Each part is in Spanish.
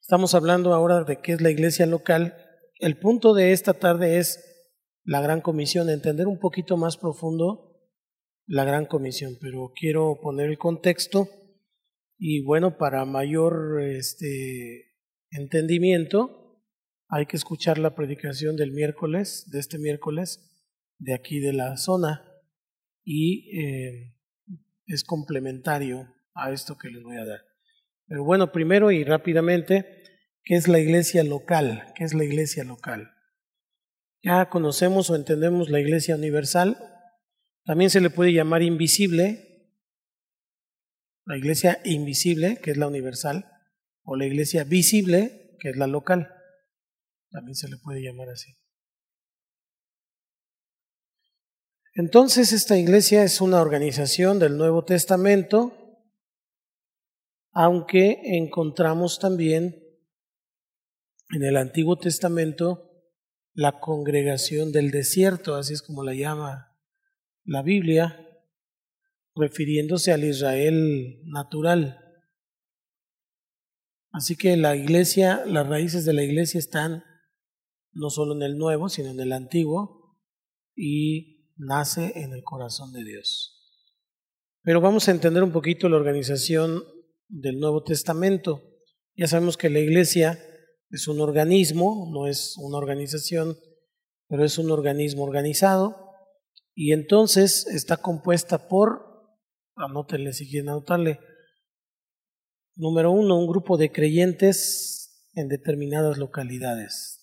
Estamos hablando ahora de qué es la iglesia local. El punto de esta tarde es la gran comisión, entender un poquito más profundo la gran comisión, pero quiero poner el contexto y bueno, para mayor este, entendimiento hay que escuchar la predicación del miércoles, de este miércoles, de aquí de la zona y eh, es complementario a esto que les voy a dar. Pero bueno, primero y rápidamente, ¿qué es la iglesia local? ¿Qué es la iglesia local? Ya conocemos o entendemos la iglesia universal, también se le puede llamar invisible, la iglesia invisible, que es la universal, o la iglesia visible, que es la local. También se le puede llamar así. Entonces esta iglesia es una organización del Nuevo Testamento, aunque encontramos también en el Antiguo Testamento la congregación del desierto, así es como la llama la Biblia, refiriéndose al Israel natural. Así que la iglesia, las raíces de la iglesia están no solo en el nuevo, sino en el antiguo, y nace en el corazón de Dios. Pero vamos a entender un poquito la organización del Nuevo Testamento. Ya sabemos que la iglesia es un organismo, no es una organización, pero es un organismo organizado y entonces está compuesta por, anótenle si quieren anotarle, número uno, un grupo de creyentes en determinadas localidades.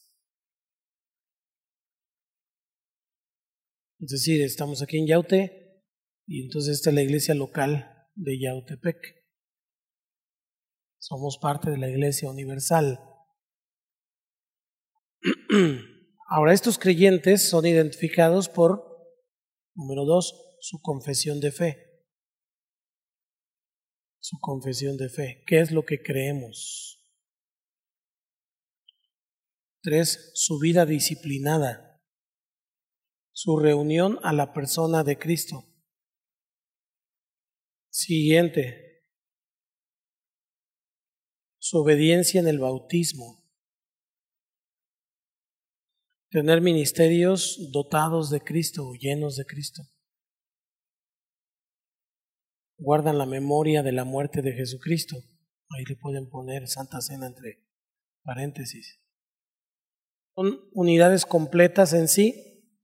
Es decir, estamos aquí en Yaute y entonces esta es la iglesia local de Yautepec. Somos parte de la iglesia universal. Ahora, estos creyentes son identificados por, número dos, su confesión de fe. Su confesión de fe. ¿Qué es lo que creemos? Tres, su vida disciplinada su reunión a la persona de Cristo. Siguiente, su obediencia en el bautismo. Tener ministerios dotados de Cristo, llenos de Cristo. Guardan la memoria de la muerte de Jesucristo. Ahí le pueden poner Santa Cena entre paréntesis. Son unidades completas en sí,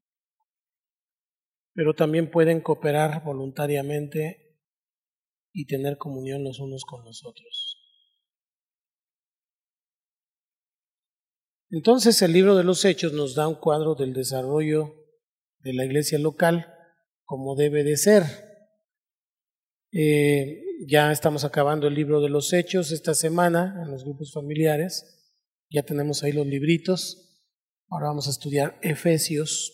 pero también pueden cooperar voluntariamente y tener comunión los unos con los otros. Entonces el libro de los Hechos nos da un cuadro del desarrollo de la iglesia local como debe de ser. Eh, ya estamos acabando el libro de los Hechos esta semana en los grupos familiares. Ya tenemos ahí los libritos. Ahora vamos a estudiar Efesios.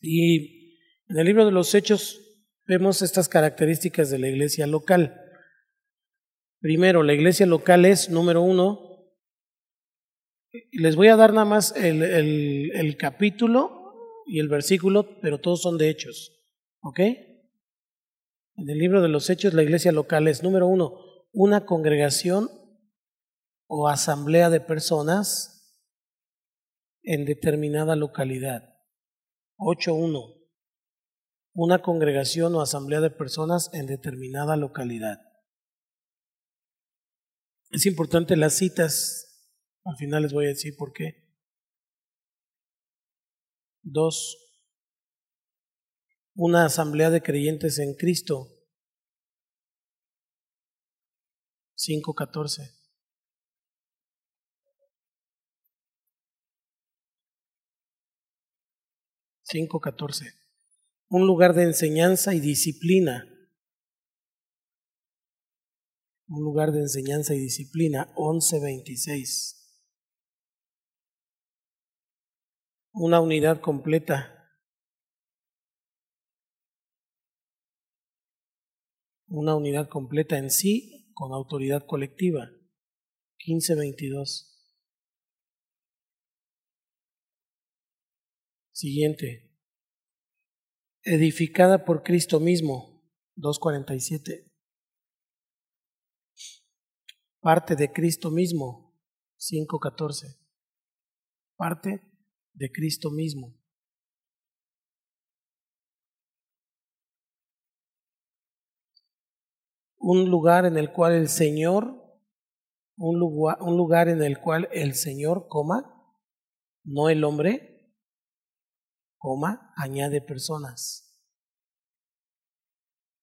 Y en el libro de los Hechos vemos estas características de la iglesia local. Primero, la iglesia local es, número uno, les voy a dar nada más el, el, capítulo y el versículo, pero todos son de hechos. ¿Ok? En el libro de los Hechos, la iglesia local es, número uno, una congregación o asamblea de personas en determinada localidad. 8.1 una congregación o asamblea de personas en determinada localidad. Es importante las citas, al final les voy a decir por qué. Dos, una asamblea de creyentes en Cristo. 5.14. Cinco catorce un lugar de enseñanza y disciplina. Un lugar de enseñanza y disciplina, 1126. Una unidad completa. Una unidad completa en sí con autoridad colectiva, 1522. Siguiente, edificada por Cristo mismo, 2.47. Parte de Cristo mismo, 5.14. Parte de Cristo mismo. Un lugar en el cual el Señor, un lugar, un lugar en el cual el Señor, coma, no el hombre, coma, añade personas.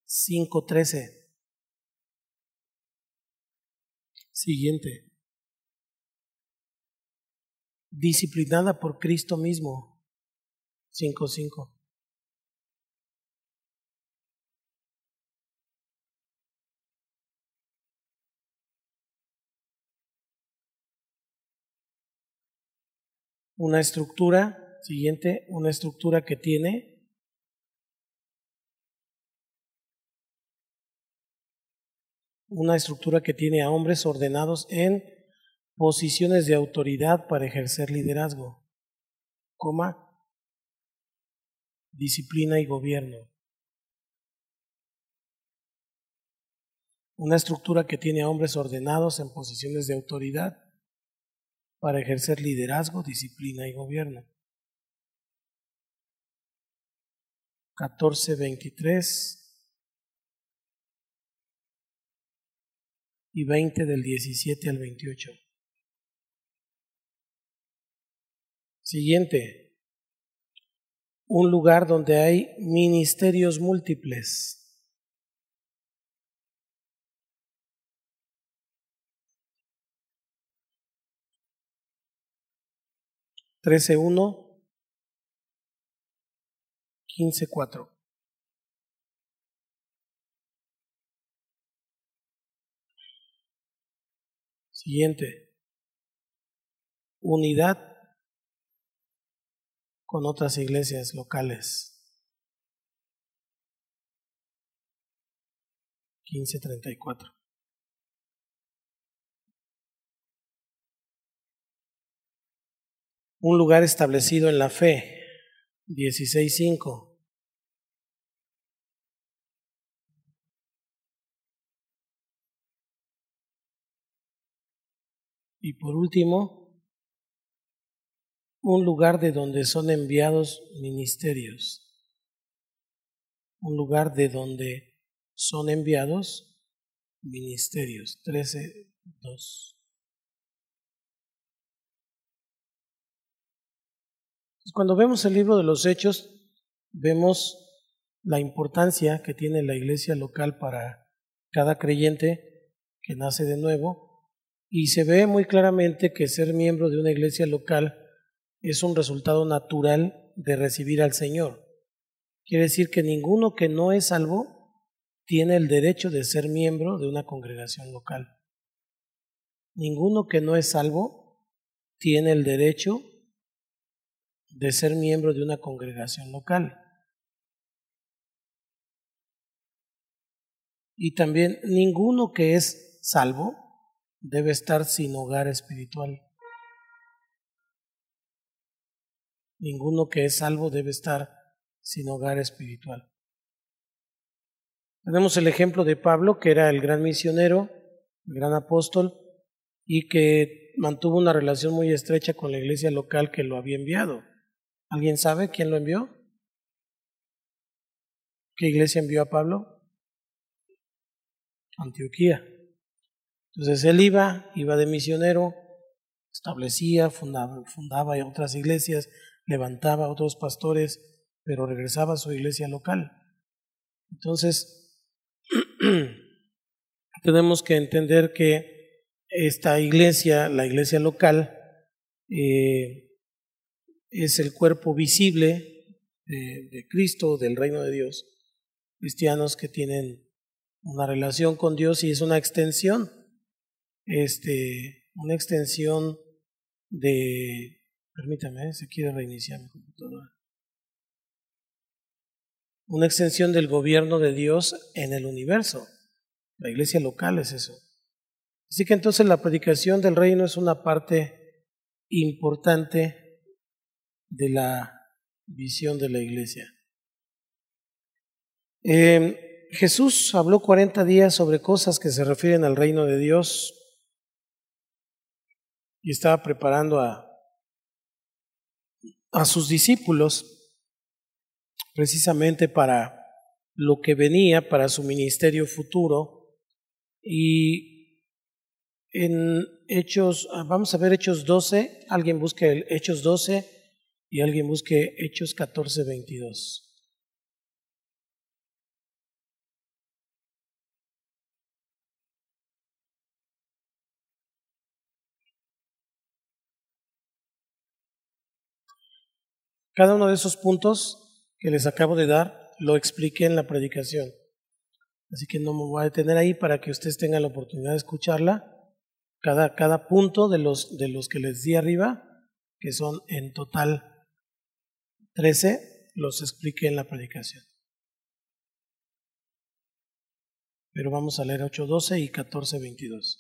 5.13. Siguiente disciplinada por Cristo mismo. 5.5. Una estructura, siguiente, una estructura que tiene una estructura que tiene a hombres ordenados en posiciones de autoridad para ejercer liderazgo, coma, disciplina y gobierno. Una estructura que tiene a hombres ordenados en posiciones de autoridad para ejercer liderazgo, disciplina y gobierno. 14.23 y 20 del 17 al 28. Siguiente, un lugar donde hay ministerios múltiples. Trece uno, quince cuatro. Siguiente. Unidad con otras iglesias locales. 1534. Un lugar establecido en la fe. 16.5. Y por último, un lugar de donde son enviados ministerios, un lugar de donde son enviados ministerios. 13, 2. Cuando vemos el libro de los Hechos, vemos la importancia que tiene la iglesia local para cada creyente que nace de nuevo y se ve muy claramente que ser miembro de una iglesia local es un resultado natural de recibir al Señor. Quiere decir que ninguno que no es salvo tiene el derecho de ser miembro de una congregación local. Ninguno que no es salvo tiene el derecho de ser miembro de una congregación local. Y también ninguno que es salvo debe estar sin hogar espiritual. Ninguno que es salvo debe estar sin hogar espiritual. Tenemos el ejemplo de Pablo, que era el gran misionero, el gran apóstol, y que mantuvo una relación muy estrecha con la iglesia local que lo había enviado. ¿Alguien sabe quién lo envió? ¿Qué iglesia envió a Pablo? Antioquía. Entonces él iba, iba de misionero, establecía, fundaba, fundaba otras iglesias, levantaba a otros pastores, pero regresaba a su iglesia local. Entonces, tenemos que entender que esta iglesia, la iglesia local, eh, es el cuerpo visible de, de Cristo, del reino de Dios. Cristianos que tienen una relación con Dios y es una extensión, este, una extensión de Permítame, se quiere reiniciar mi computadora. Una extensión del gobierno de Dios en el universo. La iglesia local es eso. Así que entonces la predicación del reino es una parte importante de la visión de la iglesia. Em, Jesús habló 40 días sobre cosas que se refieren al reino de Dios y estaba preparando a, a sus discípulos precisamente para lo que venía, para su ministerio futuro. Y en Hechos, vamos a ver Hechos 12, alguien busque el Hechos 12 y alguien busque Hechos 14, 22. Cada uno de esos puntos que les acabo de dar lo expliqué en la predicación. Así que no me voy a detener ahí para que ustedes tengan la oportunidad de escucharla. Cada, cada punto de los, de los que les di arriba, que son en total 13, los expliqué en la predicación. Pero vamos a leer 8.12 y 14.22.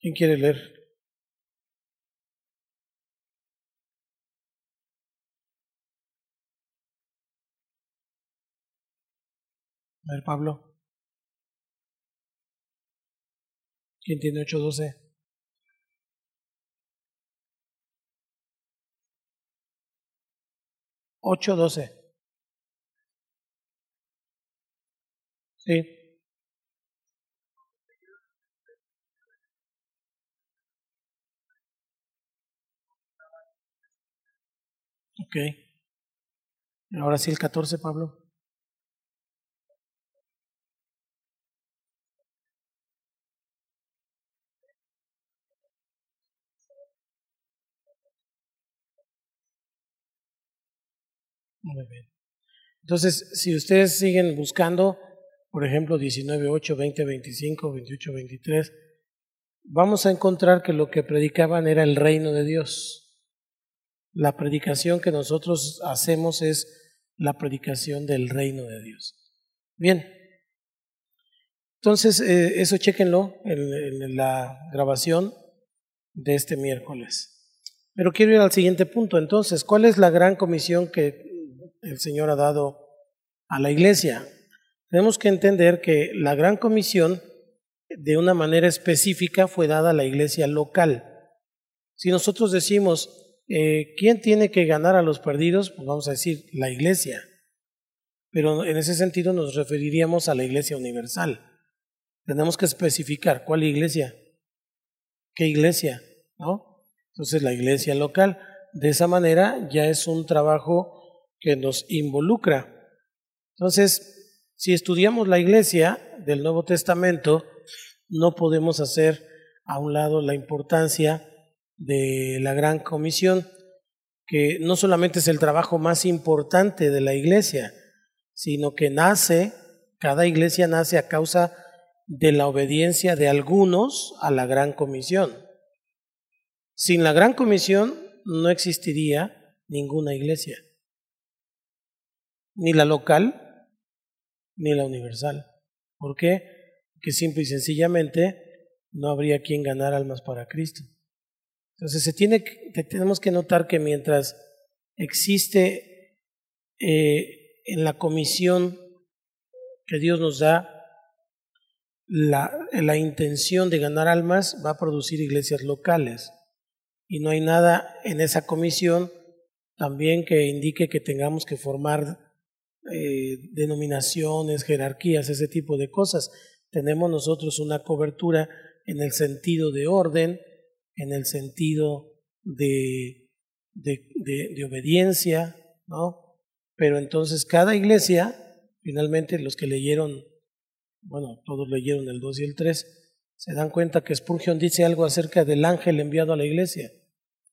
¿Quién quiere leer? A ver, Pablo. ¿Quién tiene 812? Ocho doce. Sí. Ok. Ahora sí el 14, Pablo. Muy bien. Entonces, si ustedes siguen buscando, por ejemplo, 19.8, 20, 25, 28, 23, vamos a encontrar que lo que predicaban era el reino de Dios. La predicación que nosotros hacemos es la predicación del reino de Dios. Bien. Entonces, eh, eso chequenlo en, en la grabación de este miércoles. Pero quiero ir al siguiente punto. Entonces, ¿cuál es la gran comisión que el Señor ha dado a la iglesia. Tenemos que entender que la gran comisión de una manera específica fue dada a la iglesia local. Si nosotros decimos, eh, ¿quién tiene que ganar a los perdidos? Pues vamos a decir, la iglesia. Pero en ese sentido nos referiríamos a la iglesia universal. Tenemos que especificar cuál iglesia, qué iglesia, ¿no? Entonces la iglesia local. De esa manera ya es un trabajo que nos involucra. Entonces, si estudiamos la iglesia del Nuevo Testamento, no podemos hacer a un lado la importancia de la gran comisión, que no solamente es el trabajo más importante de la iglesia, sino que nace, cada iglesia nace a causa de la obediencia de algunos a la gran comisión. Sin la gran comisión no existiría ninguna iglesia ni la local, ni la universal. ¿Por qué? Porque simple y sencillamente no habría quien ganar almas para Cristo. Entonces se tiene tenemos que notar que mientras existe eh, en la comisión que Dios nos da la, la intención de ganar almas, va a producir iglesias locales. Y no hay nada en esa comisión también que indique que tengamos que formar eh, denominaciones, jerarquías, ese tipo de cosas. Tenemos nosotros una cobertura en el sentido de orden, en el sentido de, de, obediencia, ¿no? Pero entonces cada iglesia, finalmente los que leyeron, bueno, todos leyeron el 2 y el 3, se dan cuenta que Spurgeon dice algo acerca del ángel enviado a la iglesia.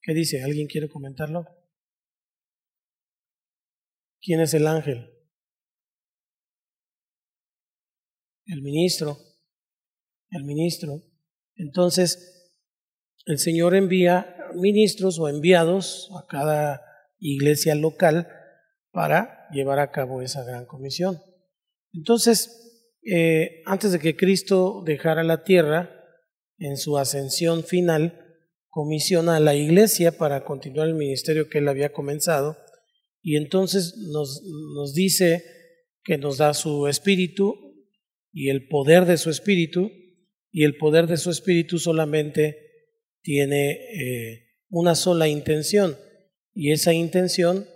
¿Qué dice? ¿Alguien quiere comentarlo? ¿Quién es el ángel? El ministro, el ministro. Entonces, el Señor envía ministros o enviados a cada iglesia local para llevar a cabo esa gran comisión. Entonces, eh, antes de que Cristo dejara la tierra, en su ascensión final, comisiona a la iglesia para continuar el ministerio que él había comenzado y entonces nos, nos dice que nos da su espíritu y el poder de su espíritu y el poder de su espíritu solamente tiene eh, una sola intención y esa intención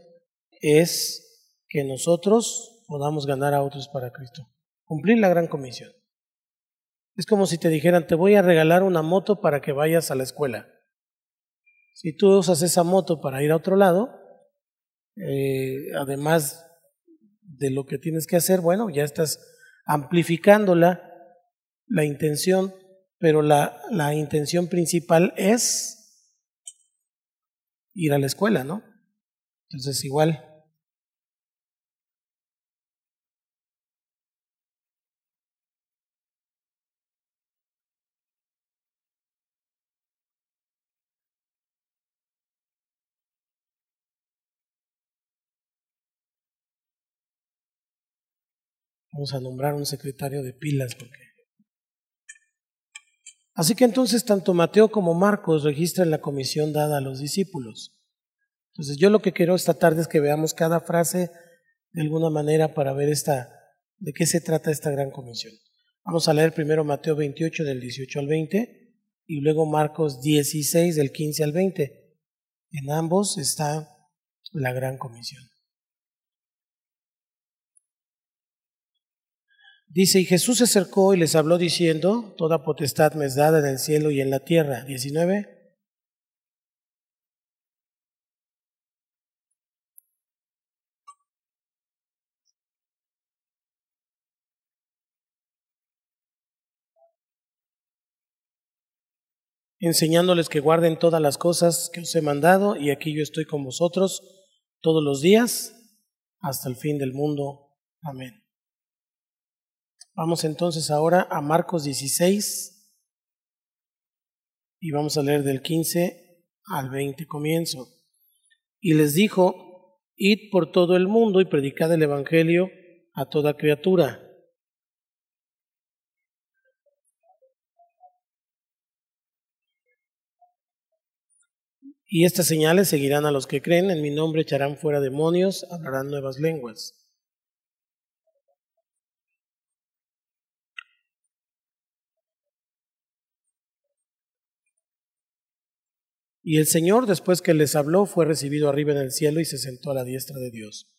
es que nosotros podamos ganar a otros para Cristo, cumplir la gran comisión. Es como si te dijeran, te voy a regalar una moto para que vayas a la escuela. Si tú usas esa moto para ir a otro lado, eh, además de lo que tienes que hacer, bueno, ya estás amplificándola, la intención, pero la, la intención principal es ir a la escuela, ¿no? Entonces igual Vamos a nombrar un secretario de pilas porque... Así que entonces tanto Mateo como Marcos registran la comisión dada a los discípulos. Entonces yo lo que quiero esta tarde es que veamos cada frase de alguna manera para ver esta, de qué se trata esta gran comisión. Vamos a leer primero Mateo 28 del 18 al 20 y luego Marcos 16 del 15 al 20. En ambos está la gran comisión. Dice, y Jesús se acercó y les habló diciendo, Toda potestad me es dada en el cielo y en la tierra. 19. enseñándoles que guarden todas las cosas que os he mandado, y aquí yo estoy con vosotros todos los días hasta el fin del mundo. Amén. Vamos entonces ahora a Marcos 16 y vamos a leer del 15 al 20 comienzo. Y les dijo, id por todo el mundo y predicad el Evangelio a toda criatura. Y estas señales seguirán a los que creen, en mi nombre echarán fuera demonios, hablarán nuevas lenguas Y el Señor, después que les habló, fue recibido arriba en el cielo y se sentó a la diestra de Dios.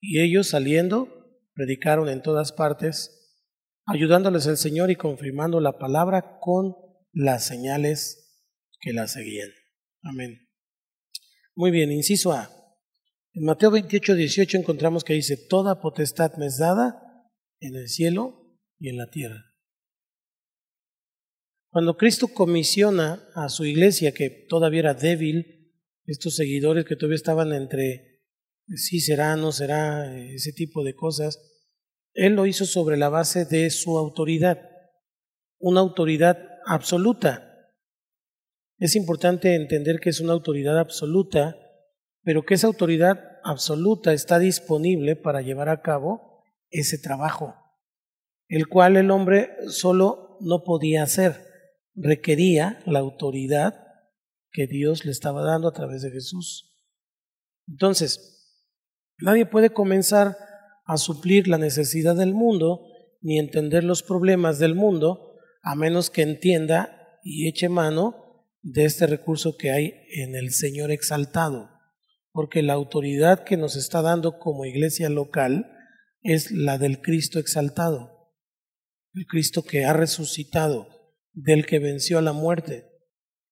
Y ellos, saliendo, predicaron en todas partes, ayudándoles el Señor y confirmando la palabra con las señales que la seguían. Amén. Muy bien, inciso A. En Mateo 28, 18 encontramos que dice, Toda potestad me es dada en el cielo y en la tierra. Cuando Cristo comisiona a su iglesia, que todavía era débil, estos seguidores que todavía estaban entre sí será, no será, ese tipo de cosas, Él lo hizo sobre la base de su autoridad, una autoridad absoluta. Es importante entender que es una autoridad absoluta, pero que esa autoridad absoluta está disponible para llevar a cabo ese trabajo, el cual el hombre solo no podía hacer requería la autoridad que Dios le estaba dando a través de Jesús. Entonces, nadie puede comenzar a suplir la necesidad del mundo ni entender los problemas del mundo a menos que entienda y eche mano de este recurso que hay en el Señor exaltado. Porque la autoridad que nos está dando como iglesia local es la del Cristo exaltado, el Cristo que ha resucitado del que venció a la muerte.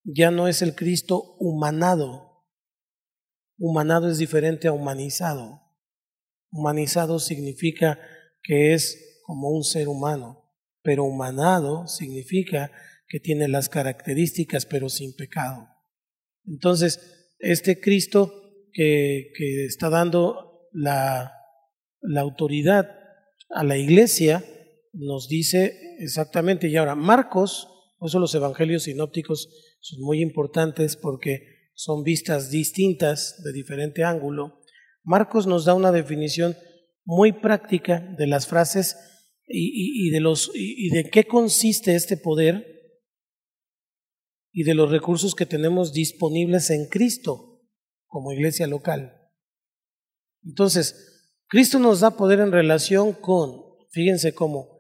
Ya no es el Cristo humanado. Humanado es diferente a humanizado. Humanizado significa que es como un ser humano, pero humanado significa que tiene las características pero sin pecado. Entonces, este Cristo que, que está dando la, la autoridad a la iglesia nos dice exactamente, y ahora Marcos por eso los evangelios sinópticos son muy importantes porque son vistas distintas de diferente ángulo. Marcos nos da una definición muy práctica de las frases y, de los y de qué consiste este poder y de los recursos que tenemos disponibles en Cristo como iglesia local. Entonces, Cristo nos da poder en relación con, fíjense cómo,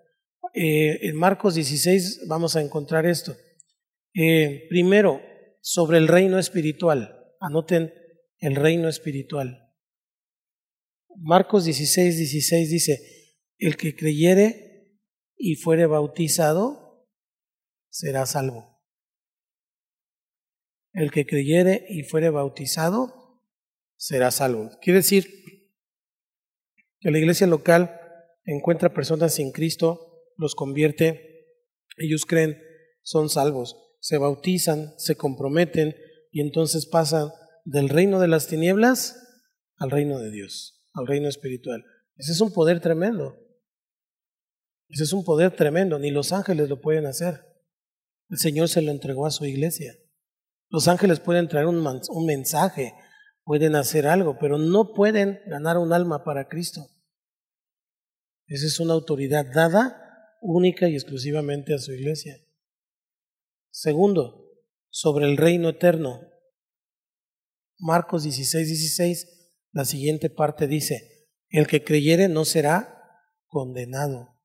eh, en Marcos 16 vamos a encontrar esto. Eh, primero, sobre el reino espiritual. Anoten el reino espiritual. Marcos 16, 16 dice, el que creyere y fuere bautizado será salvo. El que creyere y fuere bautizado será salvo. Quiere decir que la iglesia local encuentra personas sin Cristo, los convierte, ellos creen, son salvos, se bautizan, se comprometen y entonces pasan del reino de las tinieblas al reino de Dios, al reino espiritual. Ese es un poder tremendo. Ese es un poder tremendo, ni los ángeles lo pueden hacer. El Señor se lo entregó a su iglesia. Los ángeles pueden traer un, un mensaje, pueden hacer algo, pero no pueden ganar un alma para Cristo. Esa es una autoridad dada única y exclusivamente a su iglesia. Segundo, sobre el reino eterno. Marcos 16, 16, la siguiente parte dice, el que creyere no será condenado.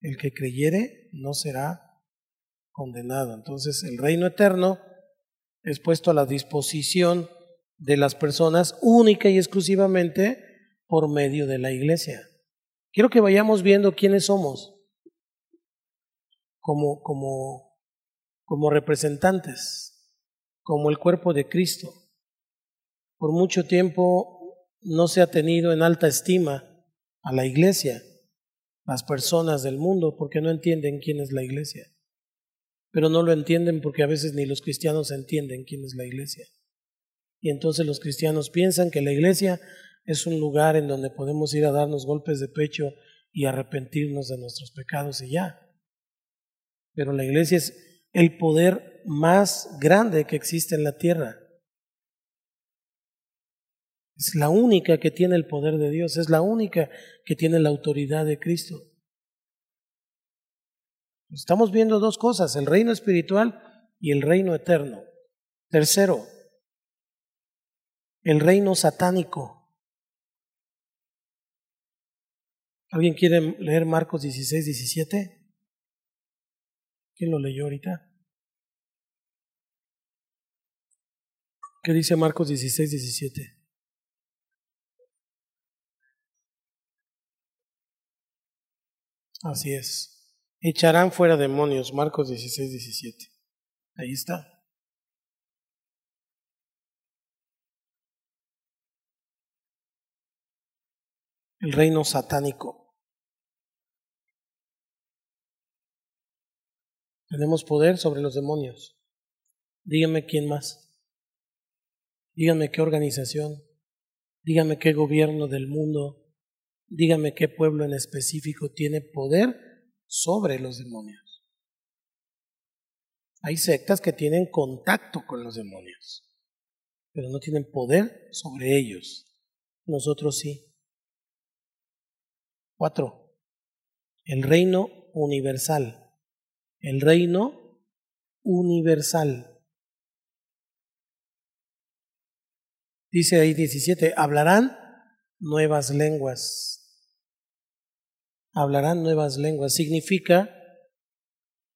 El que creyere no será condenado. Entonces el reino eterno es puesto a la disposición de las personas única y exclusivamente por medio de la iglesia. Quiero que vayamos viendo quiénes somos como, como, como representantes, como el cuerpo de Cristo. Por mucho tiempo no se ha tenido en alta estima a la iglesia, las personas del mundo, porque no entienden quién es la iglesia. Pero no lo entienden porque a veces ni los cristianos entienden quién es la iglesia. Y entonces los cristianos piensan que la iglesia es un lugar en donde podemos ir a darnos golpes de pecho y arrepentirnos de nuestros pecados y ya. Pero la iglesia es el poder más grande que existe en la tierra. Es la única que tiene el poder de Dios, es la única que tiene la autoridad de Cristo. Estamos viendo dos cosas, el reino espiritual y el reino eterno. Tercero, el reino satánico. ¿Alguien quiere leer Marcos 16, 17? ¿Quién lo leyó ahorita? ¿Qué dice Marcos 16, 17? Así es. Echarán fuera demonios, Marcos 16, 17. Ahí está. El reino satánico. Tenemos poder sobre los demonios. Dígame quién más. Dígame qué organización. Dígame qué gobierno del mundo. Dígame qué pueblo en específico tiene poder sobre los demonios. Hay sectas que tienen contacto con los demonios, pero no tienen poder sobre ellos. Nosotros sí. Cuatro. El reino universal el reino universal. Dice ahí 17, hablarán nuevas lenguas. Hablarán nuevas lenguas. Significa,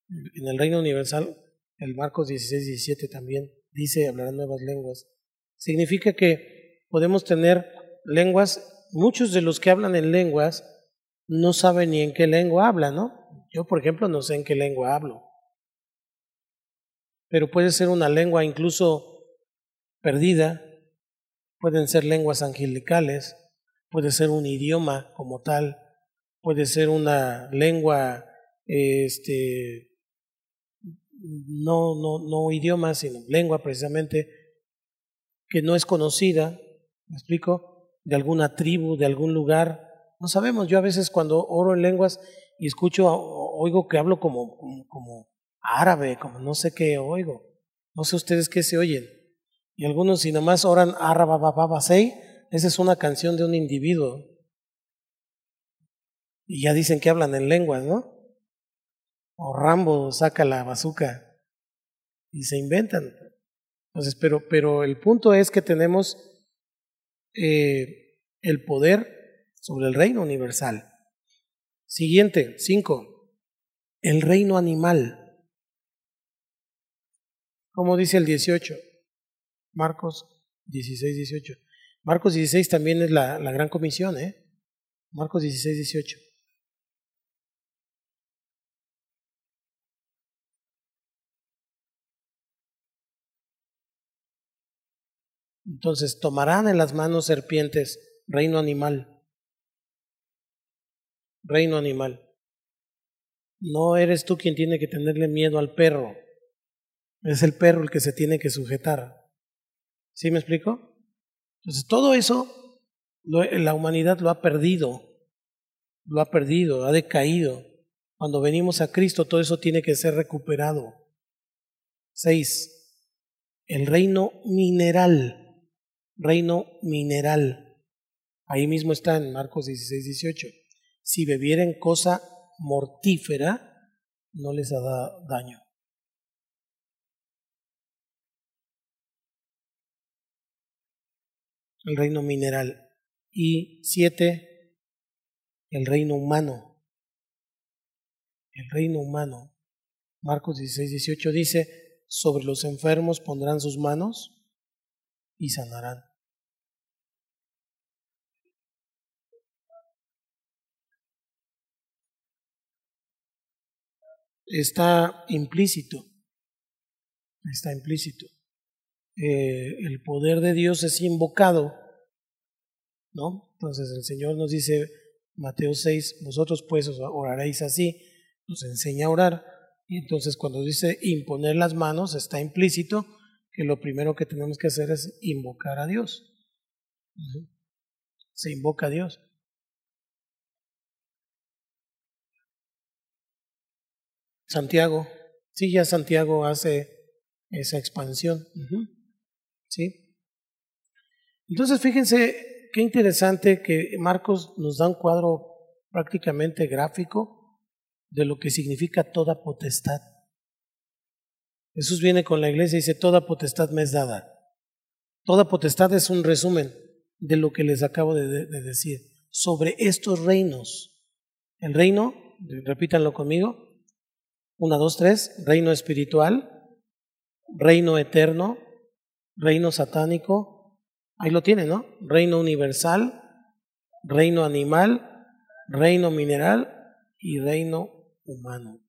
en el reino universal, el Marcos 16, 17 también dice, hablarán nuevas lenguas. Significa que podemos tener lenguas, muchos de los que hablan en lenguas no saben ni en qué lengua hablan, ¿no? Yo, por ejemplo, no sé en qué lengua hablo, pero puede ser una lengua incluso perdida, pueden ser lenguas angelicales, puede ser un idioma como tal, puede ser una lengua, este, no, no, no idioma, sino lengua precisamente, que no es conocida, ¿me explico? De alguna tribu, de algún lugar. No sabemos, yo a veces cuando oro en lenguas y escucho, oigo que hablo como, como, árabe, como no sé qué oigo. No sé ustedes qué se oyen. Y algunos si nomás oran Arabababasei, esa es una canción de un individuo. Y ya dicen que hablan en lenguas, ¿no? O Rambo saca la bazuca y se inventan. Entonces, pero, pero el punto es que tenemos eh, el poder sobre el reino universal. Siguiente, cinco. El reino animal. Como dice el 18? Marcos 16, 18. Marcos 16 también es la, la gran comisión, ¿eh? Marcos 16, 18. Entonces tomarán en las manos serpientes, reino animal. Reino animal. No eres tú quien tiene que tenerle miedo al perro. Es el perro el que se tiene que sujetar. ¿Sí me explico? Entonces todo eso la humanidad lo ha perdido. Lo ha perdido, ha decaído. Cuando venimos a Cristo todo eso tiene que ser recuperado. Seis. El reino mineral reino mineral. Ahí mismo está en Marcos 16, 18. Si bebieren cosa mortífera, no les hará daño. El reino mineral. Y siete, el reino humano. El reino humano. Marcos 16, 18 dice, sobre los enfermos pondrán sus manos y sanarán. Está implícito, está implícito. Eh, el poder de Dios es invocado, ¿no? Entonces el Señor nos dice, Mateo 6, vosotros pues oraréis así, nos enseña a orar, y entonces cuando dice imponer las manos, está implícito que lo primero que tenemos que hacer es invocar a Dios. Se invoca a Dios. Santiago. Sí, ya Santiago hace esa expansión. Sí. Entonces, fíjense qué interesante que Marcos nos da un cuadro prácticamente gráfico de lo que significa toda potestad. Jesús viene con la iglesia y dice, toda potestad me es dada. Toda potestad es un resumen de lo que les acabo de, de decir sobre estos reinos. El reino, repítanlo conmigo, una, dos, tres, reino espiritual, reino eterno, reino satánico, ahí lo tiene, ¿no? Reino universal, reino animal, reino mineral y reino humano.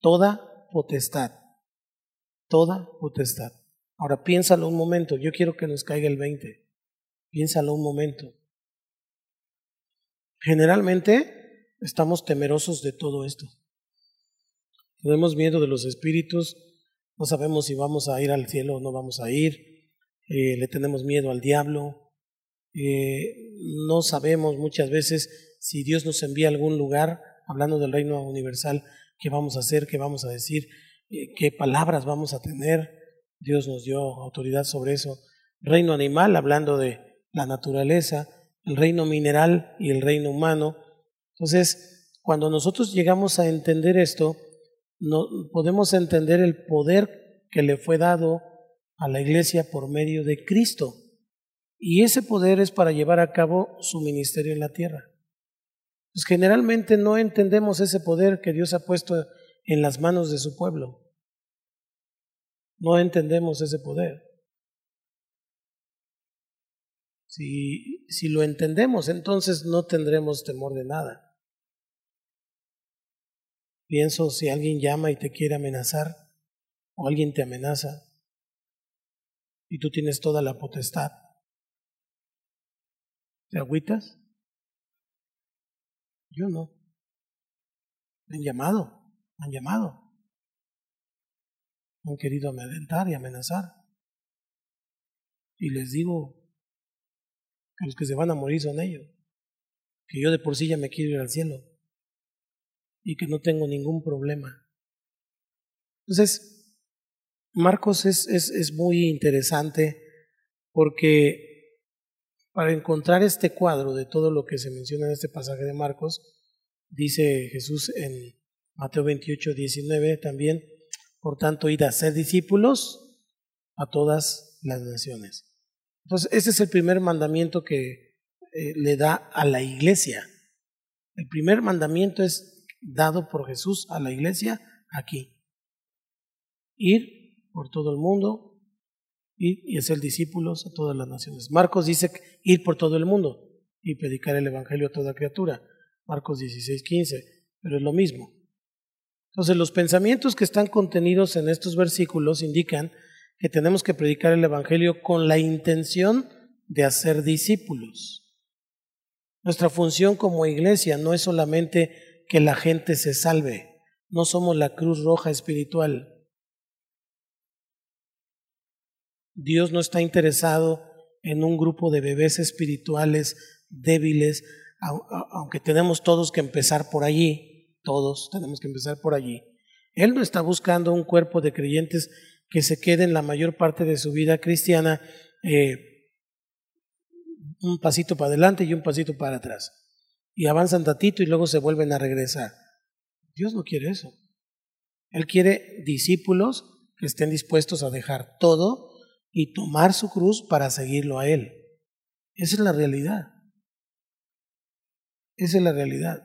Toda potestad, toda potestad. Ahora piénsalo un momento, yo quiero que nos caiga el 20. Piénsalo un momento. Generalmente estamos temerosos de todo esto. Tenemos miedo de los espíritus, no sabemos si vamos a ir al cielo o no vamos a ir, eh, le tenemos miedo al diablo, eh, no sabemos muchas veces si Dios nos envía a algún lugar, hablando del reino universal, qué vamos a hacer, qué vamos a decir, eh, qué palabras vamos a tener. Dios nos dio autoridad sobre eso. Reino animal, hablando de la naturaleza, el reino mineral y el reino humano. Entonces, cuando nosotros llegamos a entender esto, no, podemos entender el poder que le fue dado a la iglesia por medio de Cristo. Y ese poder es para llevar a cabo su ministerio en la tierra. Pues generalmente no entendemos ese poder que Dios ha puesto en las manos de su pueblo. No entendemos ese poder. Si, si lo entendemos, entonces no tendremos temor de nada. Pienso si alguien llama y te quiere amenazar, o alguien te amenaza, y tú tienes toda la potestad. ¿Te agüitas? Yo no. Me han llamado, me han llamado. han querido amedrentar y amenazar. Y les digo que los que se van a morir son ellos. Que yo de por sí ya me quiero ir al cielo y que no tengo ningún problema. Entonces, Marcos es, es, es muy interesante porque para encontrar este cuadro de todo lo que se menciona en este pasaje de Marcos, dice Jesús en Mateo 28, 19 también, por tanto, id a ser discípulos a todas las naciones. Entonces, ese es el primer mandamiento que eh, le da a la iglesia El primer mandamiento es dado por Jesús a la iglesia aquí. Ir por todo el mundo y, hacer discípulos a todas las naciones. Marcos dice ir por todo el mundo y predicar el Evangelio a toda criatura. Marcos 16, 15, pero es lo mismo. Entonces los pensamientos que están contenidos en estos versículos indican que tenemos que predicar el Evangelio con la intención de hacer discípulos. Nuestra función como iglesia no es solamente que la gente se salve, no somos la cruz roja espiritual. Dios no está interesado en un grupo de bebés espirituales débiles, aunque tenemos todos que empezar por allí, todos tenemos que empezar por allí. Él no está buscando un cuerpo de creyentes que se queden la mayor parte de su vida cristiana eh, un pasito para adelante y un pasito para atrás. Y avanzan tatito y luego se vuelven a regresar. Dios no quiere eso. Él quiere discípulos que estén dispuestos a dejar todo y tomar su cruz para seguirlo a Él. Esa es la realidad. Esa es la realidad.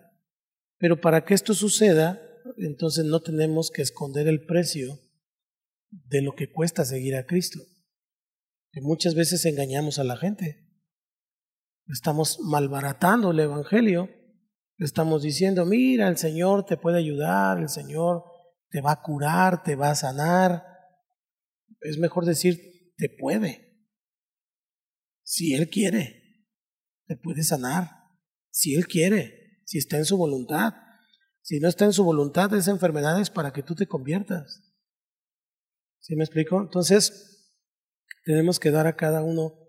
Pero para que esto suceda, entonces no tenemos que esconder el precio de lo que cuesta seguir a Cristo. Que muchas veces engañamos a la gente. Estamos malbaratando el Evangelio. Estamos diciendo, mira, el Señor te puede ayudar, el Señor te va a curar, te va a sanar. Es mejor decir, te puede. Si Él quiere, te puede sanar. Si Él quiere, si está en su voluntad. Si no está en su voluntad, esa enfermedad es para que tú te conviertas. ¿Sí me explico? Entonces, tenemos que dar a cada uno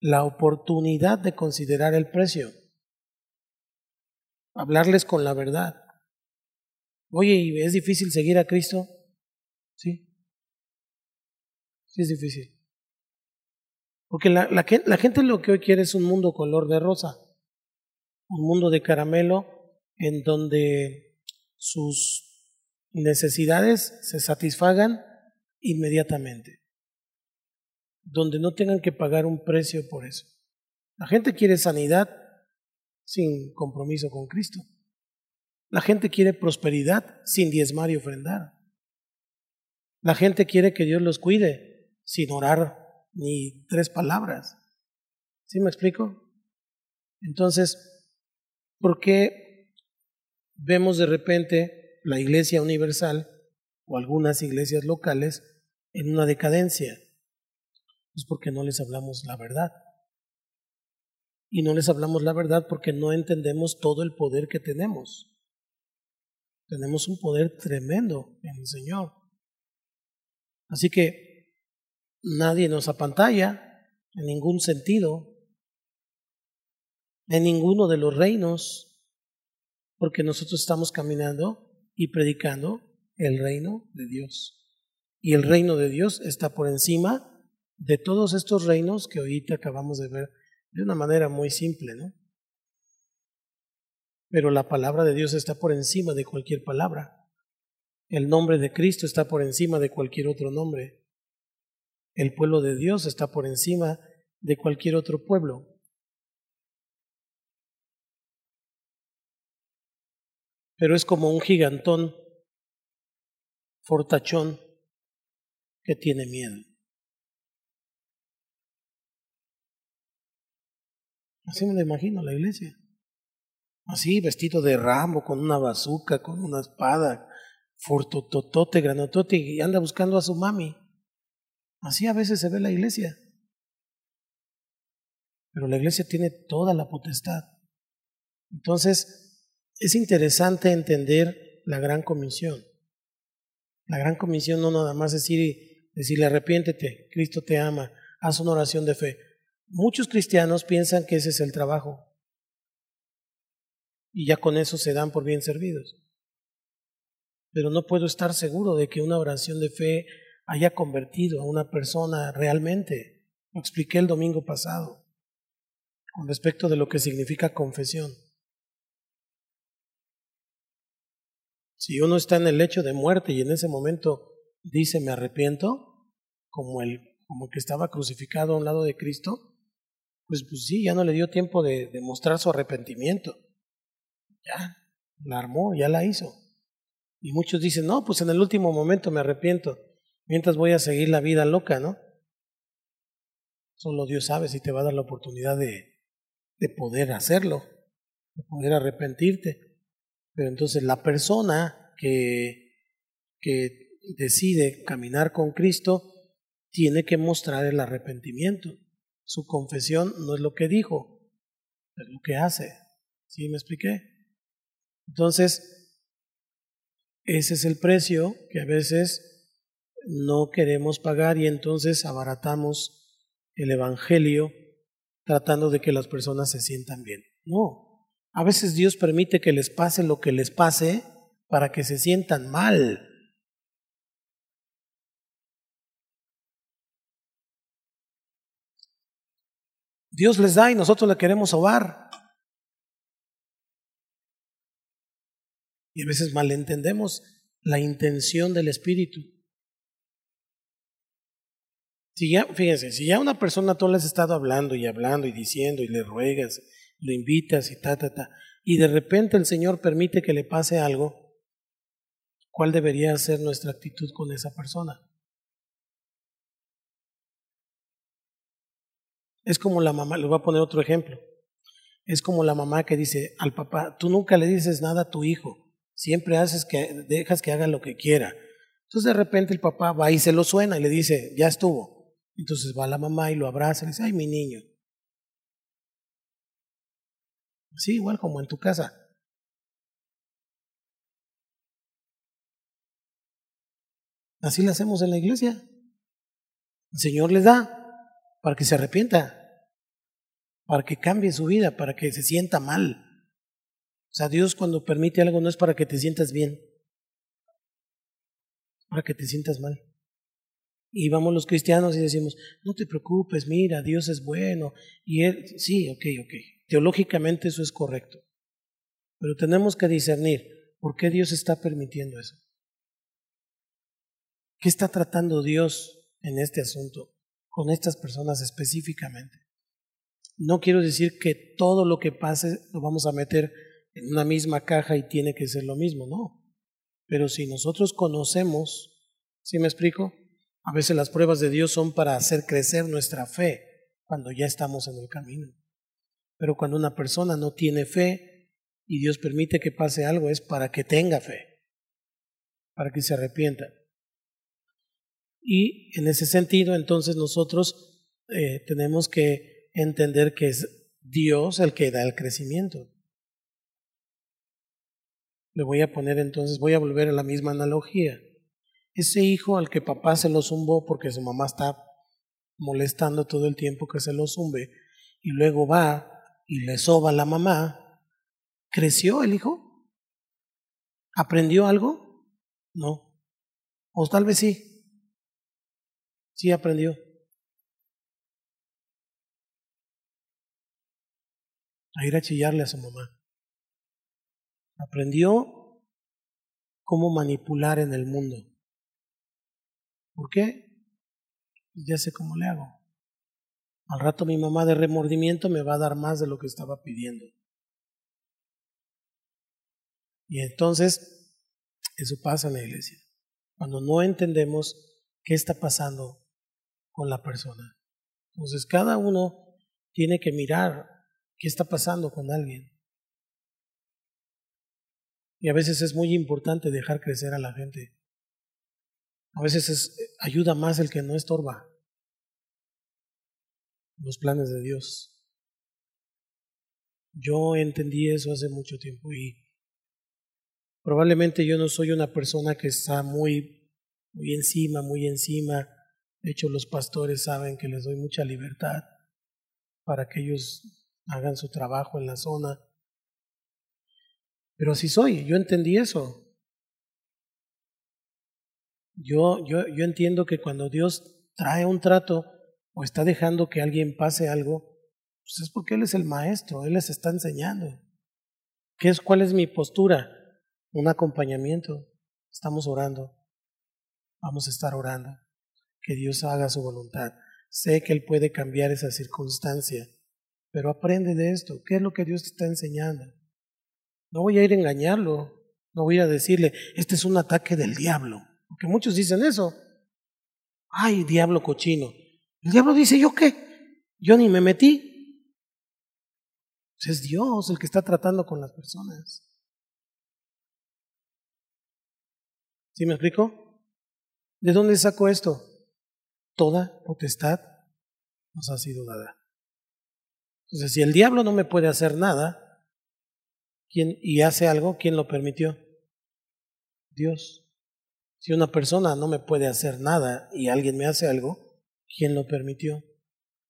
la oportunidad de considerar el precio. Hablarles con la verdad. Oye, ¿y es difícil seguir a Cristo? Sí. Sí es difícil. Porque la, la, la gente lo que hoy quiere es un mundo color de rosa. Un mundo de caramelo en donde sus necesidades se satisfagan inmediatamente, donde no tengan que pagar un precio por eso. La gente quiere sanidad sin compromiso con Cristo. La gente quiere prosperidad sin diezmar y ofrendar. La gente quiere que Dios los cuide sin orar ni tres palabras. ¿Sí me explico? Entonces, ¿por qué vemos de repente la iglesia universal o algunas iglesias locales en una decadencia? Es porque no les hablamos la verdad. Y no les hablamos la verdad porque no entendemos todo el poder que tenemos. Tenemos un poder tremendo en el Señor. Así que nadie nos apantalla en ningún sentido, en ninguno de los reinos, porque nosotros estamos caminando y predicando el reino de Dios. Y el reino de Dios está por encima de todos estos reinos que ahorita acabamos de ver de una manera muy simple, ¿no? Pero la palabra de Dios está por encima de cualquier palabra. El nombre de Cristo está por encima de cualquier otro nombre. El pueblo de Dios está por encima de cualquier otro pueblo. Pero es como un gigantón fortachón que tiene miedo. Así me lo imagino la iglesia. Así, vestido de ramo, con una bazuca, con una espada, fortototote, granotote, y anda buscando a su mami. Así a veces se ve la iglesia. Pero la iglesia tiene toda la potestad. Entonces, es interesante entender la gran comisión. La gran comisión no nada más decir, decirle arrepiéntete, Cristo te ama, haz una oración de fe. Muchos cristianos piensan que ese es el trabajo y ya con eso se dan por bien servidos. Pero no puedo estar seguro de que una oración de fe haya convertido a una persona realmente. Lo expliqué el domingo pasado con respecto de lo que significa confesión. Si uno está en el lecho de muerte y en ese momento dice me arrepiento, como el, como que estaba crucificado a un lado de Cristo, pues, pues sí, ya no le dio tiempo de, de mostrar su arrepentimiento. Ya, la armó, ya la hizo. Y muchos dicen, no, pues en el último momento me arrepiento, mientras voy a seguir la vida loca, ¿no? Solo Dios sabe si te va a dar la oportunidad de, de poder hacerlo, de poder arrepentirte. Pero entonces la persona que, que decide caminar con Cristo tiene que mostrar el arrepentimiento. Su confesión no es lo que dijo, es lo que hace. ¿Sí me expliqué? Entonces, ese es el precio que a veces no queremos pagar y entonces abaratamos el Evangelio tratando de que las personas se sientan bien. No, a veces Dios permite que les pase lo que les pase para que se sientan mal. Dios les da y nosotros le queremos sobar. Y a veces malentendemos la intención del Espíritu. Si ya, fíjense, si ya una persona tú le has estado hablando y hablando y diciendo y le ruegas, lo invitas y ta, ta, ta, y de repente el Señor permite que le pase algo, ¿cuál debería ser nuestra actitud con esa persona? Es como la mamá, le voy a poner otro ejemplo. Es como la mamá que dice al papá, tú nunca le dices nada a tu hijo, siempre haces que, dejas que haga lo que quiera. Entonces de repente el papá va y se lo suena y le dice, ya estuvo. Entonces va la mamá y lo abraza y dice, ay mi niño. Sí, igual como en tu casa. Así lo hacemos en la iglesia. El Señor les da para que se arrepienta para que cambie su vida, para que se sienta mal. O sea, Dios cuando permite algo no es para que te sientas bien, para que te sientas mal. Y vamos los cristianos y decimos, no te preocupes, mira, Dios es bueno. Y Él, sí, ok, ok. Teológicamente eso es correcto. Pero tenemos que discernir por qué Dios está permitiendo eso. ¿Qué está tratando Dios en este asunto con estas personas específicamente? No quiero decir que todo lo que pase lo vamos a meter en una misma caja y tiene que ser lo mismo, no. Pero si nosotros conocemos, ¿sí me explico? A veces las pruebas de Dios son para hacer crecer nuestra fe cuando ya estamos en el camino. Pero cuando una persona no tiene fe y Dios permite que pase algo es para que tenga fe, para que se arrepienta. Y en ese sentido, entonces nosotros eh, tenemos que entender que es Dios el que da el crecimiento. Le voy a poner entonces, voy a volver a la misma analogía. Ese hijo al que papá se lo zumbó porque su mamá está molestando todo el tiempo que se lo zumbe y luego va y le soba a la mamá, ¿creció el hijo? ¿Aprendió algo? No. O tal vez sí. Sí aprendió. A ir a chillarle a su mamá. Aprendió cómo manipular en el mundo. ¿Por qué? Pues ya sé cómo le hago. Al rato mi mamá de remordimiento me va a dar más de lo que estaba pidiendo. Y entonces, eso pasa en la iglesia. Cuando no entendemos qué está pasando con la persona. Entonces, cada uno tiene que mirar ¿Qué está pasando con alguien? Y a veces es muy importante dejar crecer a la gente. A veces es, ayuda más el que no estorba los planes de Dios. Yo entendí eso hace mucho tiempo y probablemente yo no soy una persona que está muy, muy encima, muy encima. De hecho, los pastores saben que les doy mucha libertad para que ellos hagan su trabajo en la zona. Pero así soy, yo entendí eso. Yo, yo, yo entiendo que cuando Dios trae un trato o está dejando que alguien pase algo, pues es porque Él es el maestro, Él les está enseñando. ¿Qué es, ¿Cuál es mi postura? Un acompañamiento. Estamos orando. Vamos a estar orando. Que Dios haga su voluntad. Sé que Él puede cambiar esa circunstancia pero aprende de esto. ¿Qué es lo que Dios te está enseñando? No voy a ir a engañarlo, no voy a decirle, este es un ataque del diablo, porque muchos dicen eso. Ay, diablo cochino. El diablo dice, ¿yo qué? Yo ni me metí. Pues es Dios el que está tratando con las personas. ¿Sí me explico? ¿De dónde saco esto? Toda potestad nos ha sido dada. Entonces, si el diablo no me puede hacer nada ¿quién, y hace algo, ¿quién lo permitió? Dios. Si una persona no me puede hacer nada y alguien me hace algo, ¿quién lo permitió?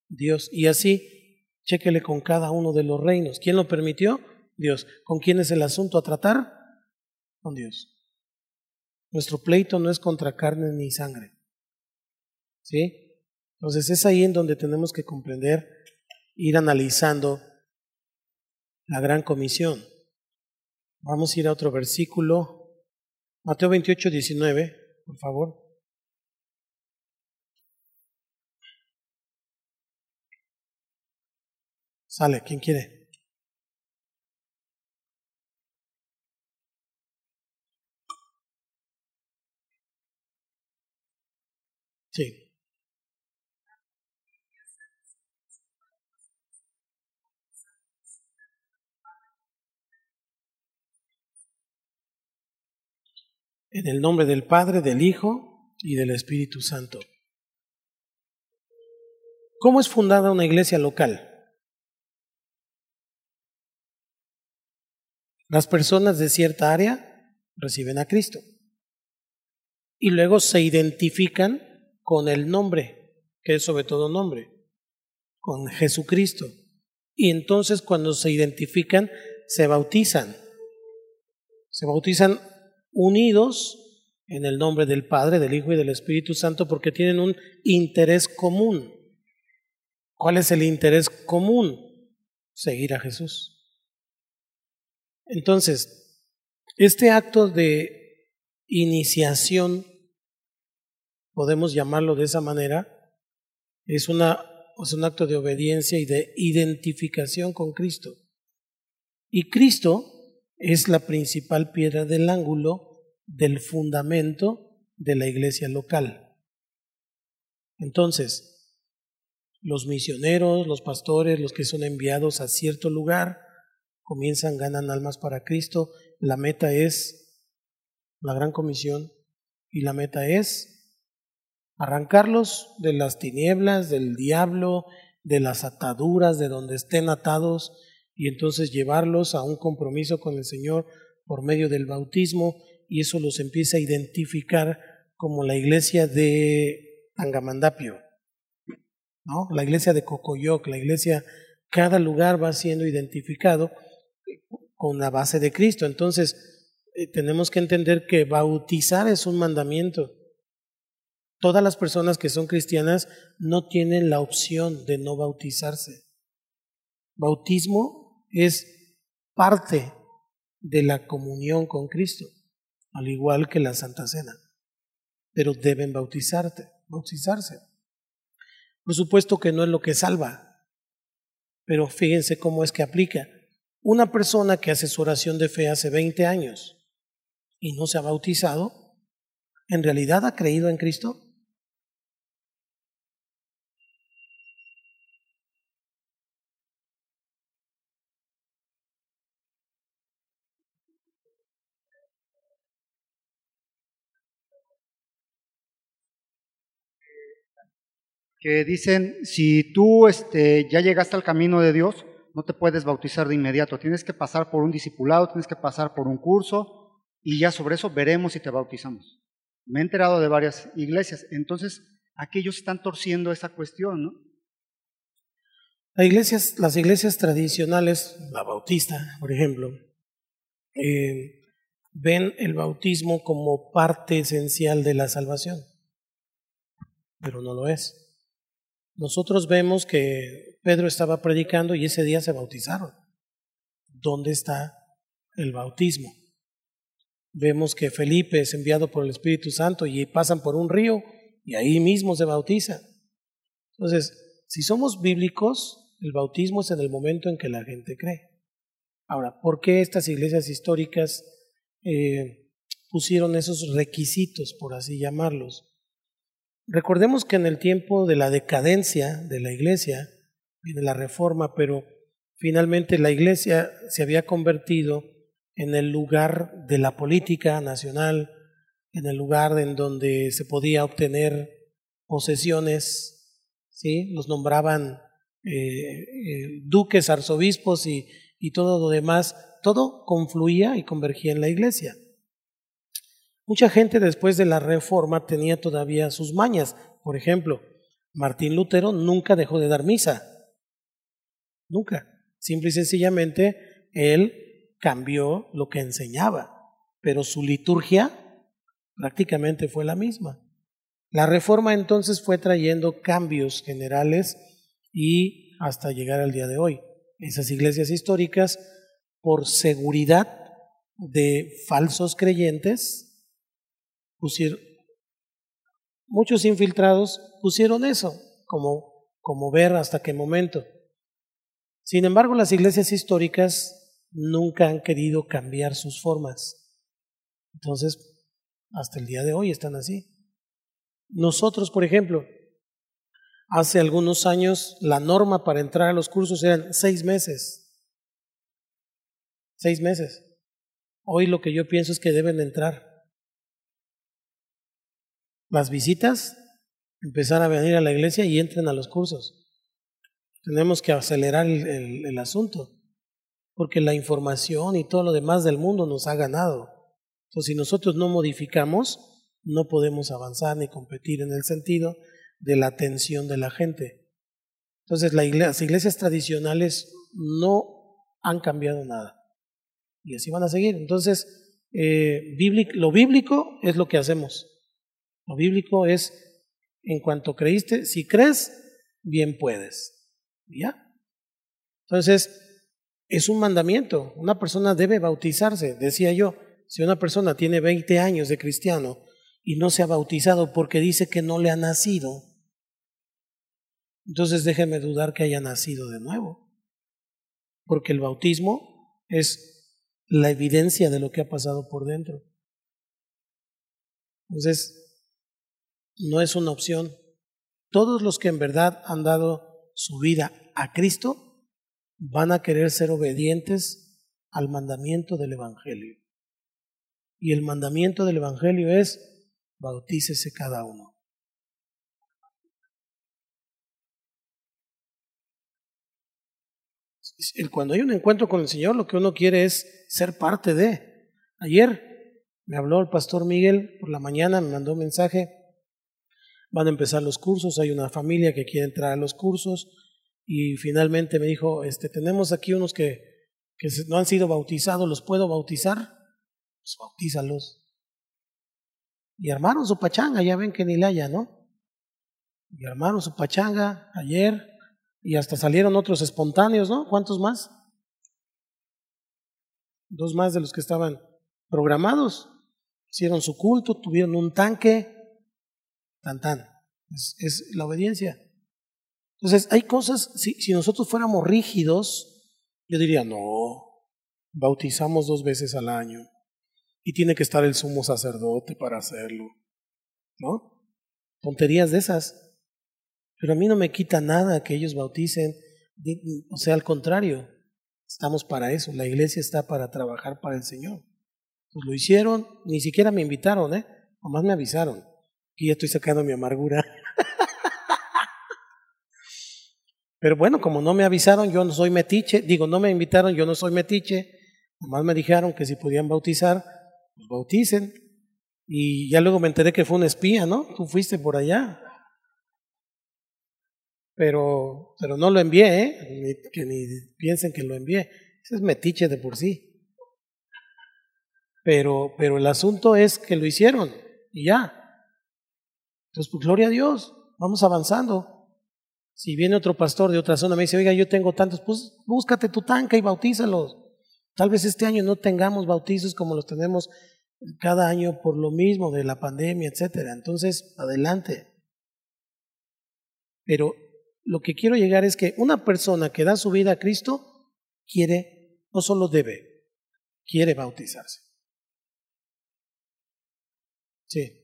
Dios. Y así, chéquele con cada uno de los reinos. ¿Quién lo permitió? Dios. ¿Con quién es el asunto a tratar? Con Dios. Nuestro pleito no es contra carne ni sangre. ¿Sí? Entonces es ahí en donde tenemos que comprender, ir analizando la gran comisión. Vamos a ir a otro versículo. Mateo 28, 19, por favor. Sale, ¿quién quiere? En el nombre del Padre, del Hijo y del Espíritu Santo. ¿Cómo es fundada una iglesia local? Las personas de cierta área reciben a Cristo y luego se identifican con el nombre, que es sobre todo nombre, con Jesucristo. Y entonces cuando se identifican, se bautizan. Se bautizan unidos en el nombre del Padre, del Hijo y del Espíritu Santo porque tienen un interés común. ¿Cuál es el interés común? Seguir a Jesús. Entonces, este acto de iniciación podemos llamarlo de esa manera, es, un acto de obediencia y de identificación con Cristo. Y Cristo es la principal piedra del ángulo del fundamento de la iglesia local. Entonces, los misioneros, los pastores, los que son enviados a cierto lugar, comienzan, ganan almas para Cristo. La meta es la gran comisión y la meta es arrancarlos de las tinieblas, del diablo, de las ataduras, de donde estén atados, y entonces llevarlos a un compromiso con el Señor por medio del bautismo, y eso los empieza a identificar como la iglesia de Tangamandapio, ¿no? la iglesia de Cocoyoc, la iglesia, cada lugar va siendo identificado con la base de Cristo. Entonces, eh, tenemos que entender que bautizar es un mandamiento. Todas las personas que son cristianas no tienen la opción de no bautizarse. Bautismo es parte de la comunión con Cristo, al igual que la Santa Cena. Pero deben bautizarte, bautizarse. Por supuesto que no es lo que salva, pero fíjense cómo es que aplica. Una persona que hace su oración de fe hace 20 años y no se ha bautizado, ¿en realidad ha creído en Cristo? Que dicen, si tú este, ya llegaste al camino de Dios, no te puedes bautizar de inmediato, tienes que pasar por un discipulado, tienes que pasar por un curso y ya sobre eso veremos si te bautizamos. Me he enterado de varias iglesias, entonces aquellos están torciendo esa cuestión, ¿no? Las iglesias, las iglesias tradicionales, la bautista, por ejemplo, eh, ven el bautismo como parte esencial de la salvación, pero no lo es. Nosotros vemos que Pedro estaba predicando y ese día se bautizaron. ¿Dónde está el bautismo? Vemos que Felipe es enviado por el Espíritu Santo y pasan por un río y ahí mismo se bautiza. Entonces, si somos bíblicos, el bautismo es en el momento en que la gente cree. Ahora, ¿por qué estas iglesias históricas eh, pusieron esos requisitos, por así llamarlos? Recordemos que en el tiempo de la decadencia de la iglesia, viene la reforma, pero finalmente la iglesia se había convertido en el lugar de la política nacional, en el lugar en donde se podía obtener posesiones, ¿sí? los nombraban eh, eh, duques, arzobispos y, y todo lo demás, todo confluía y convergía en la iglesia. Mucha gente después de la reforma tenía todavía sus mañas. Por ejemplo, Martín Lutero nunca dejó de dar misa. Nunca. Simple y sencillamente, él cambió lo que enseñaba, pero su liturgia prácticamente fue la misma. La reforma entonces fue trayendo cambios generales y hasta llegar al día de hoy. Esas iglesias históricas, por seguridad de falsos creyentes, muchos infiltrados pusieron eso como, como ver hasta qué momento. Sin embargo, las iglesias históricas nunca han querido cambiar sus formas. Entonces, hasta el día de hoy están así. Nosotros, por ejemplo, hace algunos años la norma para entrar a los cursos eran seis meses. Seis meses. Hoy lo que yo pienso es que deben entrar. Las visitas, empezar a venir a la iglesia y entren a los cursos. Tenemos que acelerar el, asunto, porque la información y todo lo demás del mundo nos ha ganado. Entonces, si nosotros no modificamos, no podemos avanzar ni competir en el sentido de la atención de la gente. Entonces las iglesias tradicionales no han cambiado nada y así van a seguir. Entonces, eh, lo bíblico es lo que hacemos. Lo bíblico es, en cuanto creíste, si crees, bien puedes. ¿Ya? Entonces, es un mandamiento. Una persona debe bautizarse, decía yo. Si una persona tiene 20 años de cristiano y no se ha bautizado porque dice que no le ha nacido, entonces déjeme dudar que haya nacido de nuevo. Porque el bautismo es la evidencia de lo que ha pasado por dentro. Entonces, no es una opción. Todos los que en verdad han dado su vida a Cristo van a querer ser obedientes al mandamiento del Evangelio. Y el mandamiento del Evangelio es bautícese cada uno. Cuando hay un encuentro con el Señor, lo que uno quiere es ser parte de. Ayer me habló el pastor Miguel por la mañana, me mandó un mensaje. Van a empezar los cursos, hay una familia que quiere entrar a los cursos y finalmente me dijo, este, tenemos aquí unos que, que no han sido bautizados, ¿los puedo bautizar? Pues bautízalos. Y armaron su pachanga, ya ven que ni la haya, ¿no? Y armaron su pachanga ayer y hasta salieron otros espontáneos, ¿no? ¿Cuántos más? Dos más de los que estaban programados. Hicieron su culto, tuvieron un tanque. Tan tan. Es, la obediencia. Entonces, hay cosas, si, si nosotros fuéramos rígidos, yo diría, no, bautizamos dos veces al año y tiene que estar el sumo sacerdote para hacerlo. ¿No? Tonterías de esas. Pero a mí no me quita nada que ellos bauticen. O sea, al contrario, estamos para eso. La iglesia está para trabajar para el Señor. Pues lo hicieron, ni siquiera me invitaron, ¿eh? Nomás me avisaron. Y ya estoy sacando mi amargura. Pero bueno, como no me avisaron, yo no soy metiche. Digo, no me invitaron, yo no soy metiche. Nomás me dijeron que si podían bautizar, pues bauticen. Y ya luego me enteré que fue un espía, ¿no? Tú fuiste por allá. Pero, pero no lo envié, ¿eh? que ni piensen que lo envié. Ese es metiche de por sí. Pero, pero el asunto es que lo hicieron y ya. Entonces, pues gloria a Dios, vamos avanzando. Si viene otro pastor de otra zona, me dice, oiga, yo tengo tantos, pues búscate tu tanca y bautízalos. Tal vez este año no tengamos bautizos como los tenemos cada año por lo mismo de la pandemia, etcétera. Entonces, adelante. Pero lo que quiero llegar es que una persona que da su vida a Cristo quiere no solo debe, quiere bautizarse. Sí.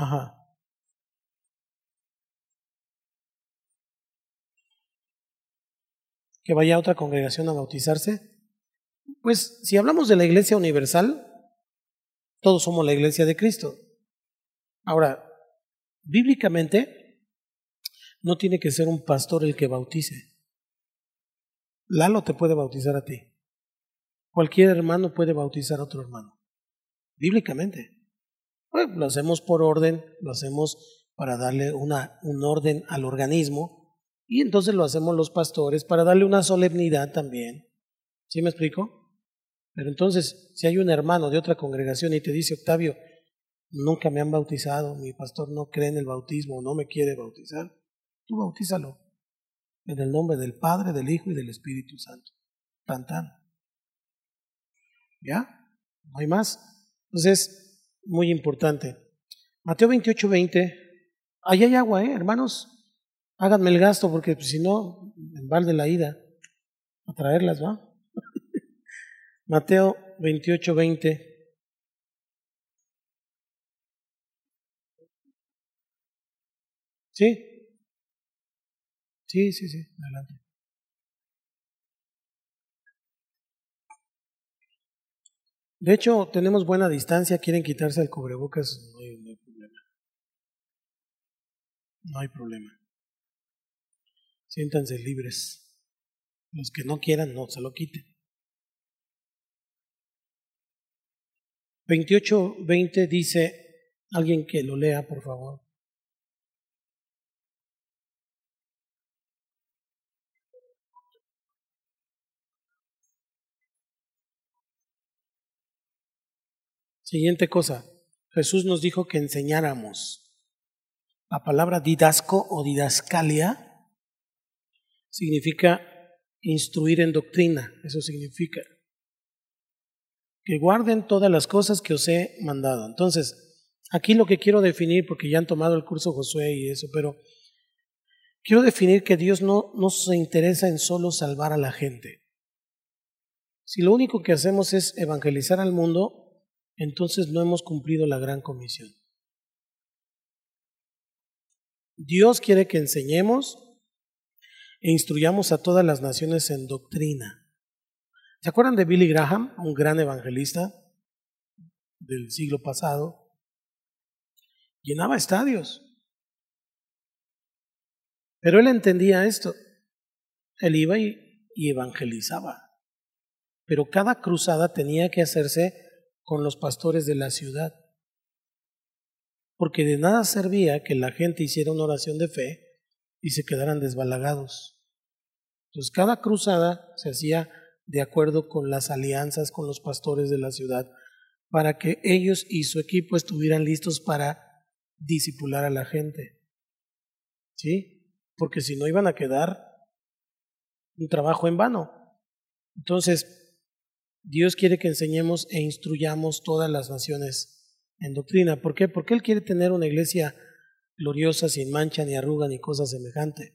Ajá. Que vaya a otra congregación a bautizarse. Pues si hablamos de la iglesia universal, todos somos la iglesia de Cristo. Ahora, bíblicamente, no tiene que ser un pastor el que bautice. Lalo te puede bautizar a ti. Cualquier hermano puede bautizar a otro hermano. Bíblicamente. Bueno, lo hacemos por orden, lo hacemos para darle una, un orden al organismo y entonces lo hacemos los pastores para darle una solemnidad también. ¿Sí me explico? Pero entonces, si hay un hermano de otra congregación y te dice, Octavio, nunca me han bautizado, mi pastor no cree en el bautismo, no me quiere bautizar, tú bautízalo en el nombre del Padre, del Hijo y del Espíritu Santo. Tan ¿Ya? No hay más. Entonces, muy importante. Mateo 28, 20. Ahí hay agua, ¿eh? Hermanos, háganme el gasto porque pues, si no, en balde la ida a traerlas, ¿va? Mateo 28, 20. ¿Sí? Sí, sí, sí, adelante. De hecho, tenemos buena distancia, quieren quitarse el cubrebocas, no hay, problema. No hay problema. Siéntanse libres. Los que no quieran, no se lo quiten. 28-20 dice, alguien que lo lea, por favor. Siguiente cosa, Jesús nos dijo que enseñáramos. La palabra didasco o didascalia significa instruir en doctrina, eso significa que guarden todas las cosas que os he mandado. Entonces, aquí lo que quiero definir, porque ya han tomado el curso Josué y eso, pero quiero definir que Dios no, no se interesa en solo salvar a la gente. Si lo único que hacemos es evangelizar al mundo, entonces no hemos cumplido la gran comisión. Dios quiere que enseñemos e instruyamos a todas las naciones en doctrina. ¿Se acuerdan de Billy Graham, un gran evangelista del siglo pasado? Llenaba estadios. Pero él entendía esto. Él iba y, evangelizaba. Pero cada cruzada tenía que hacerse con los pastores de la ciudad. Porque de nada servía que la gente hiciera una oración de fe y se quedaran desbalagados. Entonces cada cruzada se hacía de acuerdo con las alianzas con los pastores de la ciudad para que ellos y su equipo estuvieran listos para disipular a la gente. ¿Sí? Porque si no iban a quedar un trabajo en vano. Entonces, Dios quiere que enseñemos e instruyamos todas las naciones en doctrina. ¿Por qué? Porque Él quiere tener una iglesia gloriosa, sin mancha, ni arruga, ni cosa semejante.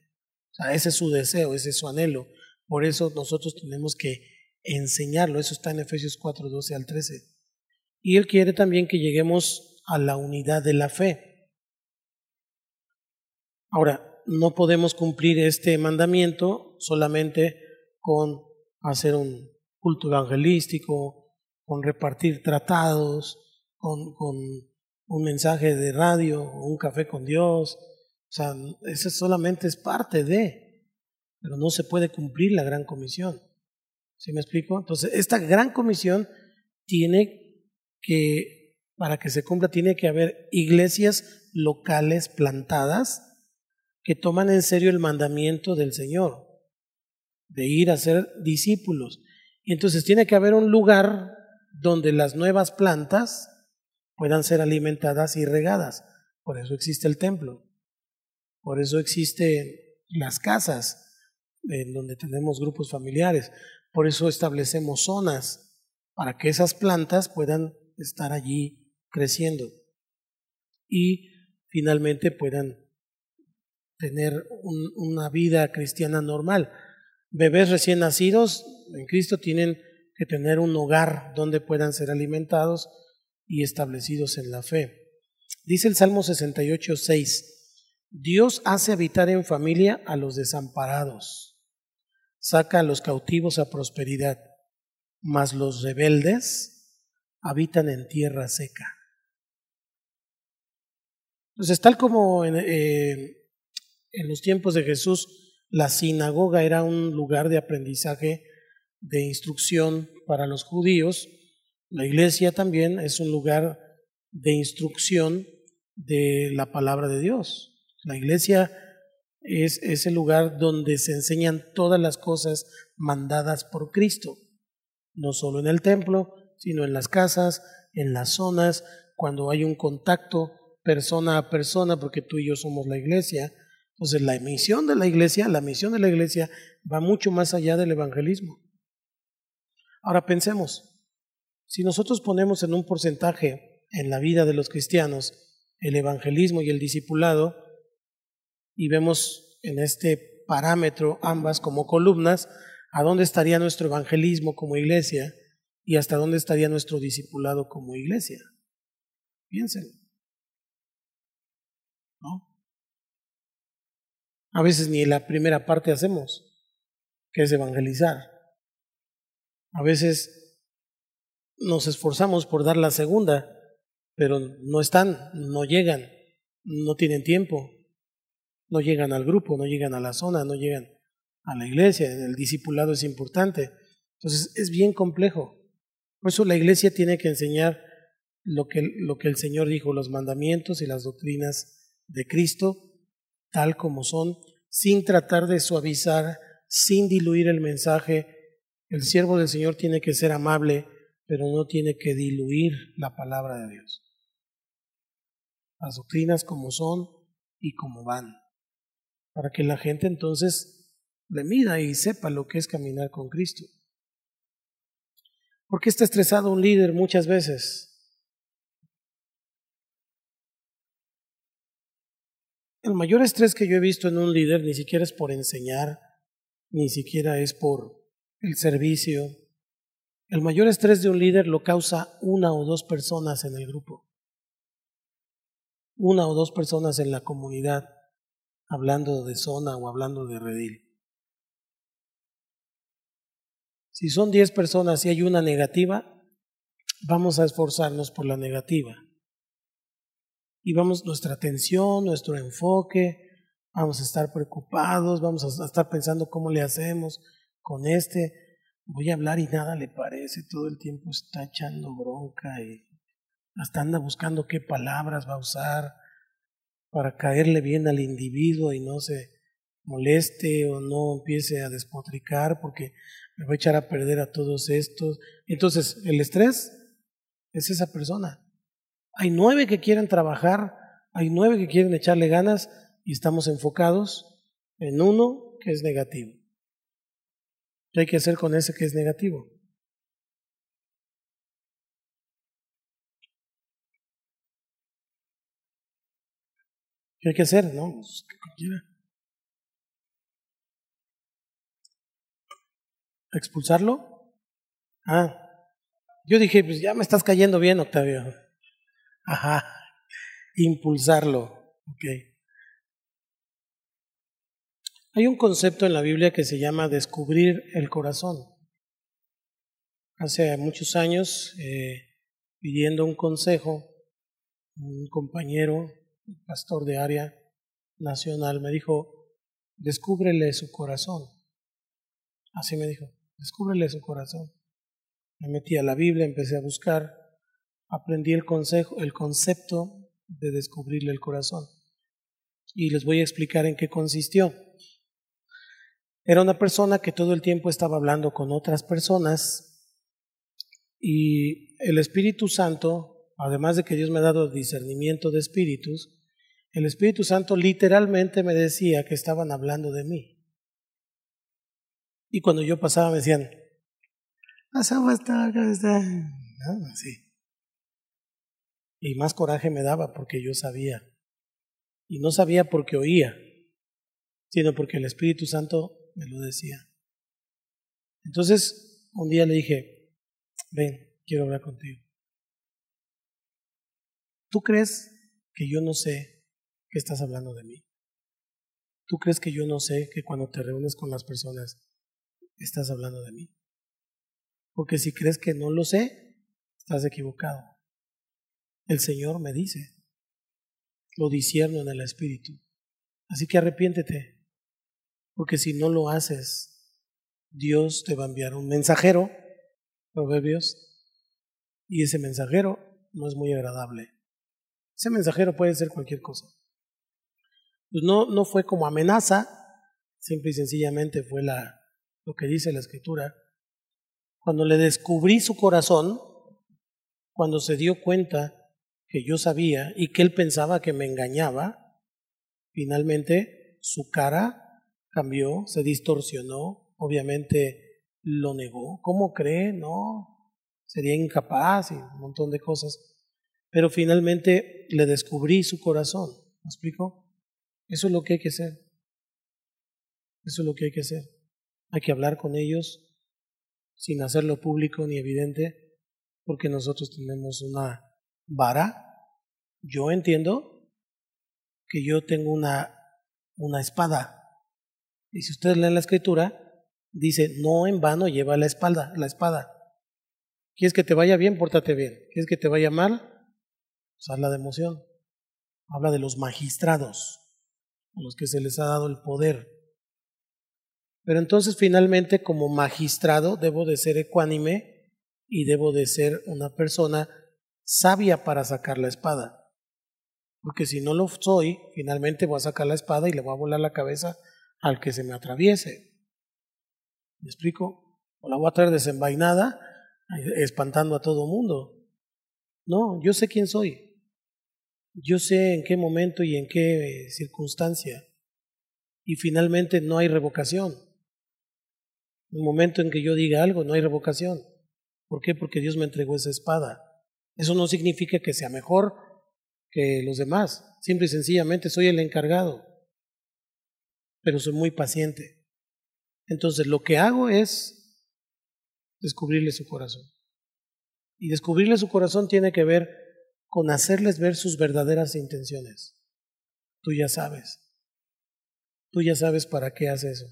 O sea, ese es su deseo, ese es su anhelo. Por eso nosotros tenemos que enseñarlo. Eso está en Efesios 4, 12 al 13. Y Él quiere también que lleguemos a la unidad de la fe. Ahora, no podemos cumplir este mandamiento solamente con hacer un culto evangelístico, con repartir tratados, con, con un mensaje de radio, un café con Dios. O sea, eso solamente es parte de, pero no se puede cumplir la gran comisión. ¿Sí me explico? Entonces, esta gran comisión tiene que, para que se cumpla, tiene que haber iglesias locales plantadas que toman en serio el mandamiento del Señor de ir a ser discípulos. Entonces tiene que haber un lugar donde las nuevas plantas puedan ser alimentadas y regadas. Por eso existe el templo. Por eso existen las casas en donde tenemos grupos familiares. Por eso establecemos zonas para que esas plantas puedan estar allí creciendo y finalmente puedan tener una vida cristiana normal. Bebés recién nacidos en Cristo tienen que tener un hogar donde puedan ser alimentados y establecidos en la fe. Dice el Salmo 68, 6, Dios hace habitar en familia a los desamparados, saca a los cautivos a prosperidad, mas los rebeldes habitan en tierra seca. Entonces, tal como en, eh, en los tiempos de Jesús, la sinagoga era un lugar de aprendizaje, de instrucción para los judíos, la iglesia también es un lugar de instrucción de la palabra de Dios. La iglesia es ese lugar donde se enseñan todas las cosas mandadas por Cristo, no solo en el templo, sino en las casas, en las zonas, cuando hay un contacto persona a persona, porque tú y yo somos la iglesia. Entonces la misión de la iglesia, la misión de la iglesia va mucho más allá del evangelismo. Ahora pensemos, si nosotros ponemos en un porcentaje en la vida de los cristianos el evangelismo y el discipulado, y vemos en este parámetro ambas como columnas, ¿a dónde estaría nuestro evangelismo como iglesia y hasta dónde estaría nuestro discipulado como iglesia? Piensen. ¿No? A veces ni la primera parte hacemos, que es evangelizar. A veces nos esforzamos por dar la segunda, pero no están, no llegan, no tienen tiempo, no llegan al grupo, no llegan a la zona, no llegan a la iglesia, el discipulado es importante. Entonces es bien complejo. Por eso la iglesia tiene que enseñar lo que, lo que el Señor dijo, los mandamientos y las doctrinas de Cristo, tal como son, sin tratar de suavizar, sin diluir el mensaje. El siervo del Señor tiene que ser amable, pero no tiene que diluir la palabra de Dios las doctrinas como son y como van, para que la gente entonces le mida y sepa lo que es caminar con Cristo. ¿Por qué está estresado un líder muchas veces? El mayor estrés que yo he visto en un líder ni siquiera es por enseñar, ni siquiera es por el servicio. El mayor estrés de un líder lo causa una o dos personas en el grupo una o dos personas en la comunidad hablando de zona o hablando de redil. Si son diez personas y hay una negativa, vamos a esforzarnos por la negativa. Y vamos, nuestra atención, nuestro enfoque, vamos a estar preocupados, vamos a estar pensando cómo le hacemos con este. Voy a hablar y nada le parece, todo el tiempo está echando bronca y hasta anda buscando qué palabras va a usar para caerle bien al individuo y no se moleste o no empiece a despotricar porque me va a echar a perder a todos estos. Entonces, el estrés es esa persona. Hay nueve que quieren trabajar, hay nueve que quieren echarle ganas y estamos enfocados en uno que es negativo. ¿Qué hay que hacer con ese que es negativo? ¿Qué hay que hacer? No, pues, ¿Expulsarlo? Ah, yo dije, pues ya me estás cayendo bien, Octavio. Ajá, impulsarlo. Ok. Hay un concepto en la Biblia que se llama descubrir el corazón. Hace muchos años, eh, pidiendo un consejo, un compañero pastor de área nacional, me dijo, descúbrele su corazón. Así me dijo, descúbrele su corazón. Me metí a la Biblia, empecé a buscar, aprendí el, consejo, el concepto de descubrirle el corazón. Y les voy a explicar en qué consistió. Era una persona que todo el tiempo estaba hablando con otras personas y el Espíritu Santo además de que Dios me ha dado discernimiento de espíritus, el Espíritu Santo literalmente me decía que estaban hablando de mí. Y cuando yo pasaba me decían, está acá, está. Así. Y más coraje me daba porque yo sabía. Y no sabía porque oía, sino porque el Espíritu Santo me lo decía. Entonces, un día le dije, ven, quiero hablar contigo. ¿Tú crees que yo no sé que estás hablando de mí? ¿Tú crees que yo no sé que cuando te reúnes con las personas estás hablando de mí? Porque si crees que no lo sé, estás equivocado. El Señor me dice, lo disierno en el Espíritu. Así que arrepiéntete, porque si no lo haces, Dios te va a enviar un mensajero, Proverbios, y ese mensajero no es muy agradable. Ese mensajero puede ser cualquier cosa. Pues no, no fue como amenaza, simple y sencillamente fue la, lo que dice la escritura. Cuando le descubrí su corazón, cuando se dio cuenta que yo sabía y que él pensaba que me engañaba, finalmente su cara cambió, se distorsionó, obviamente lo negó. ¿Cómo cree? No, sería incapaz y un montón de cosas. Pero finalmente le descubrí su corazón. ¿Me explico? Eso es lo que hay que hacer. Eso es lo que hay que hacer. Hay que hablar con ellos sin hacerlo público ni evidente, porque nosotros tenemos una vara. Yo entiendo que yo tengo una, una espada. Y si ustedes leen la escritura, dice, no en vano lleva la espalda, la espada. ¿Quieres que te vaya bien? Pórtate bien. ¿Quieres que te vaya mal? Pues habla de emoción. Habla de los magistrados a los que se les ha dado el poder. Pero entonces finalmente como magistrado debo de ser ecuánime y debo de ser una persona sabia para sacar la espada. Porque si no lo soy, finalmente voy a sacar la espada y le voy a volar la cabeza al que se me atraviese. ¿Me explico? O la voy a traer desenvainada, espantando a todo mundo. No, yo sé quién soy. Yo sé en qué momento y en qué circunstancia. Y finalmente no hay revocación. El momento en que yo diga algo, no hay revocación. ¿Por qué? Porque Dios me entregó esa espada. Eso no significa que sea mejor que los demás. Simple y sencillamente soy el encargado. Pero soy muy paciente. Entonces lo que hago es descubrirle su corazón. Y descubrirle su corazón tiene que ver con hacerles ver sus verdaderas intenciones. Tú ya sabes. Tú ya sabes para qué hace eso.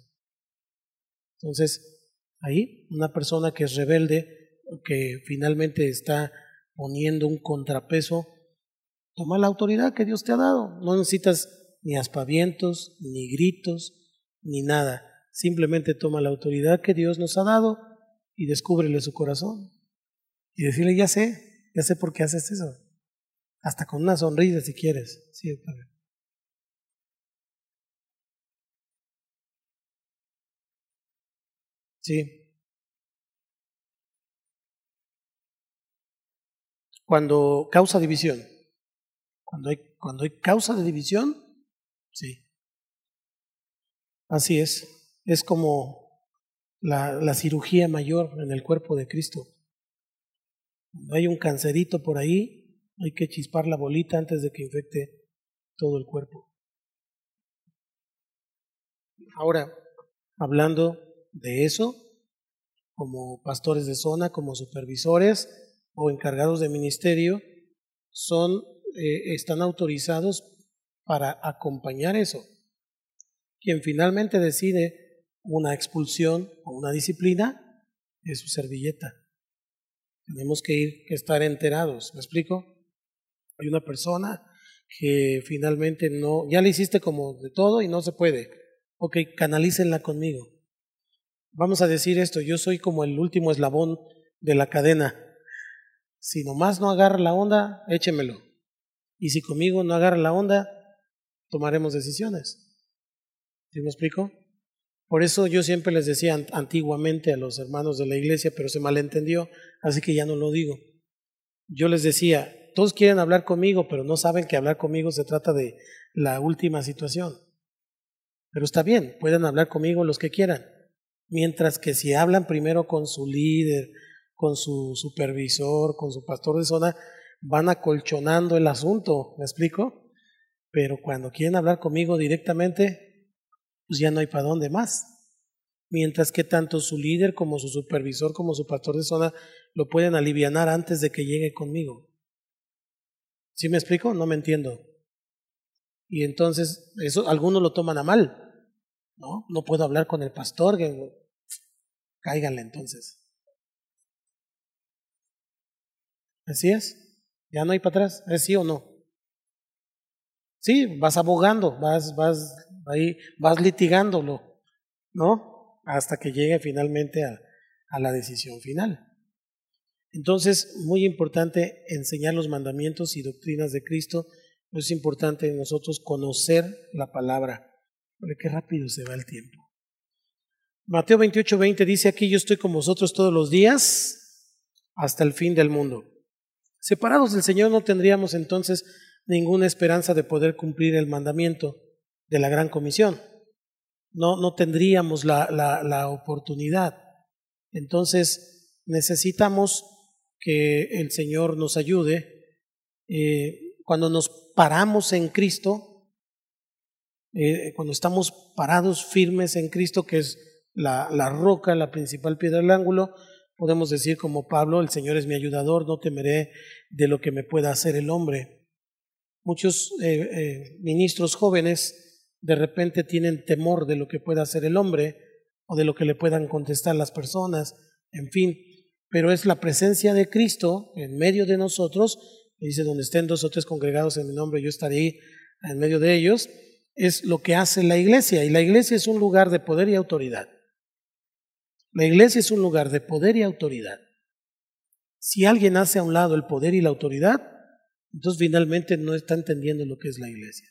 Entonces, ahí una persona que es rebelde, que finalmente está poniendo un contrapeso, toma la autoridad que Dios te ha dado. No necesitas ni aspavientos, ni gritos, ni nada. Simplemente toma la autoridad que Dios nos ha dado y descúbrele su corazón. Y decirle, ya sé, ya sé por qué haces eso. Hasta con una sonrisa si quieres. Sí, Sí. Cuando causa división. Cuando hay, cuando hay causa de división, sí. Así es. Es como la, la cirugía mayor en el cuerpo de Cristo. Cuando hay un cancerito por ahí, hay que chispar la bolita antes de que infecte todo el cuerpo. Ahora, hablando de eso, como pastores de zona, como supervisores o encargados de ministerio, son, eh, están autorizados para acompañar eso. Quien finalmente decide una expulsión o una disciplina es su servilleta. Tenemos que ir, que estar enterados. ¿Me explico? Hay una persona que finalmente no, ya le hiciste como de todo y no se puede. Ok, canalícenla conmigo. Vamos a decir esto, yo soy como el último eslabón de la cadena. Si nomás no agarra la onda, échemelo. Y si conmigo no agarra la onda, tomaremos decisiones. ¿Sí me explico? Por eso yo siempre les decía antiguamente a los hermanos de la iglesia, pero se malentendió, así que ya no lo digo. Yo les decía, todos quieren hablar conmigo, pero no saben que hablar conmigo se trata de la última situación. Pero está bien, pueden hablar conmigo los que quieran. Mientras que si hablan primero con su líder, con su supervisor, con su pastor de zona, van acolchonando el asunto, ¿me explico? Pero cuando quieren hablar conmigo directamente, pues ya no hay para dónde más. Mientras que tanto su líder como su supervisor como su pastor de zona lo pueden aliviar antes de que llegue conmigo. ¿Sí me explico? No me entiendo. Y entonces, eso algunos lo toman a mal. No, no puedo hablar con el pastor. Que... Cáiganle entonces. Así es. Ya no hay para atrás. ¿Es sí o no? Sí, vas abogando, vas, vas ahí, vas litigándolo, ¿no? Hasta que llegue finalmente a, a la decisión final. Entonces, muy importante enseñar los mandamientos y doctrinas de Cristo. Es importante nosotros conocer la palabra. Porque qué rápido se va el tiempo. Mateo 28, 20 dice aquí, yo estoy con vosotros todos los días hasta el fin del mundo. Separados del Señor no tendríamos entonces ninguna esperanza de poder cumplir el mandamiento de la gran comisión. No, no tendríamos la, la, oportunidad. Entonces necesitamos que el Señor nos ayude. Eh, cuando nos paramos en Cristo, eh, cuando estamos parados firmes en Cristo, que es la, la roca, la principal piedra del ángulo, podemos decir como Pablo, el Señor es mi ayudador, no temeré de lo que me pueda hacer el hombre. Muchos eh, eh, ministros jóvenes de repente tienen temor de lo que pueda hacer el hombre o de lo que le puedan contestar las personas, en fin, pero es la presencia de Cristo en medio de nosotros, dice, donde estén dos o tres congregados en mi nombre, yo estaré en medio de ellos, es lo que hace la iglesia, y la iglesia es un lugar de poder y autoridad. La iglesia es un lugar de poder y autoridad. Si alguien hace a un lado el poder y la autoridad, entonces finalmente no está entendiendo lo que es la iglesia.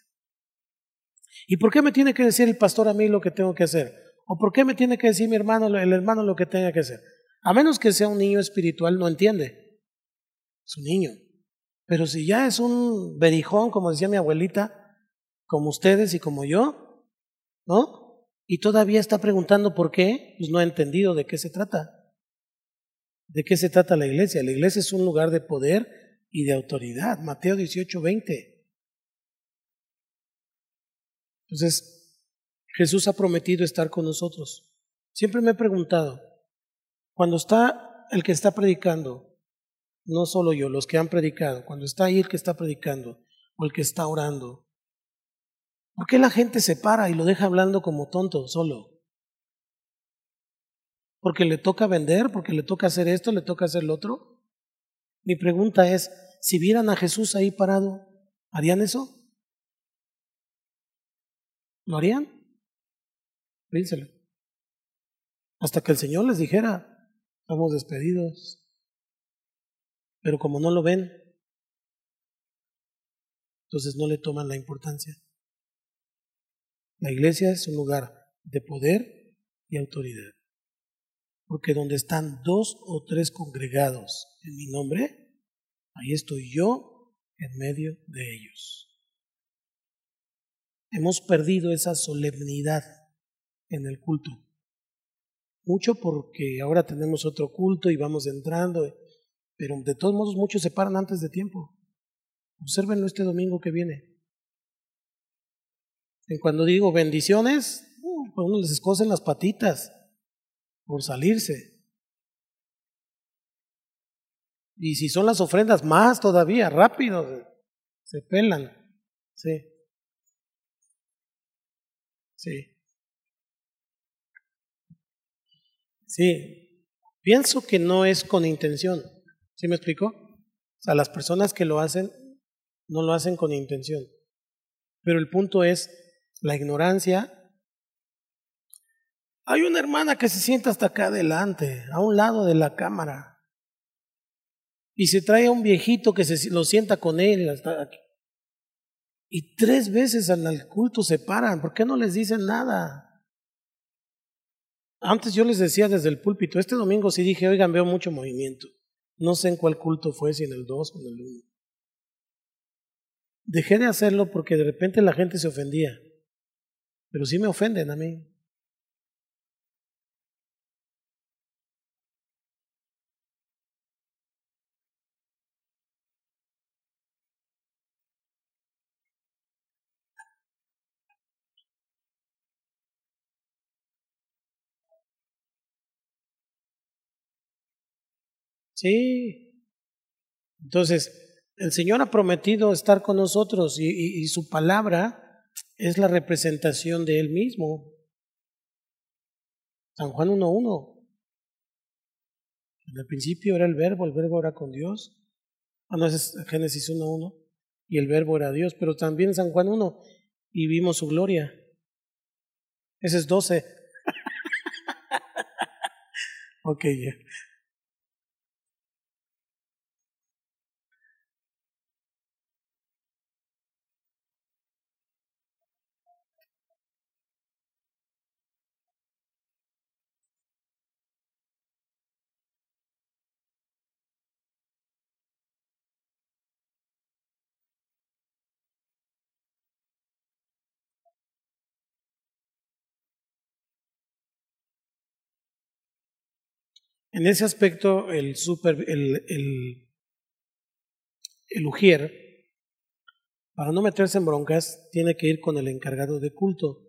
¿Y por qué me tiene que decir el pastor a mí lo que tengo que hacer? ¿O por qué me tiene que decir mi hermano, el hermano lo que tenga que hacer? A menos que sea un niño espiritual, no entiende. Es un niño. Pero si ya es un berijón, como decía mi abuelita, como ustedes y como yo, ¿no? Y todavía está preguntando por qué, pues no ha entendido de qué se trata. ¿De qué se trata la iglesia? La iglesia es un lugar de poder y de autoridad. Mateo 18, 20. Entonces, Jesús ha prometido estar con nosotros. Siempre me he preguntado, cuando está el que está predicando, no solo yo, los que han predicado, cuando está ahí el que está predicando o el que está orando, ¿Por qué la gente se para y lo deja hablando como tonto solo? ¿Porque le toca vender? ¿Porque le toca hacer esto? ¿Le toca hacer lo otro? Mi pregunta es, si vieran a Jesús ahí parado, ¿harían eso? ¿Lo harían? Pínselo. Hasta que el Señor les dijera, estamos despedidos. Pero como no lo ven, entonces no le toman la importancia. La iglesia es un lugar de poder y autoridad. Porque donde están dos o tres congregados en mi nombre, ahí estoy yo en medio de ellos. Hemos perdido esa solemnidad en el culto. Mucho porque ahora tenemos otro culto y vamos entrando, pero de todos modos muchos se paran antes de tiempo. Obsérvenlo este domingo que viene. Y cuando digo bendiciones, uh, pues uno les escosen las patitas por salirse. Y si son las ofrendas, más todavía, rápido, se pelan. Sí. Sí. Sí. Pienso que no es con intención. ¿Sí me explico? O sea, las personas que lo hacen no lo hacen con intención. Pero el punto es la ignorancia. Hay una hermana que se sienta hasta acá adelante, a un lado de la cámara, y se trae a un viejito que se lo sienta con él hasta aquí. Y tres veces al culto se paran. ¿Por qué no les dicen nada? Antes yo les decía desde el púlpito, este domingo sí dije, oigan, veo mucho movimiento. No sé en cuál culto fue, si en el 2 o en el 1. Dejé de hacerlo porque de repente la gente se ofendía pero sí me ofenden a mí. Sí. Entonces, el Señor ha prometido estar con nosotros y, y su palabra es la representación de Él mismo. San Juan 1.1. En el principio era el verbo, el verbo era con Dios. Ah, no, es Génesis 1.1. Y el verbo era Dios, pero también San Juan 1. Y vimos su gloria. Ese es 12. ok, En ese aspecto, el, super, el, el, para no meterse en broncas, tiene que ir con el encargado de culto.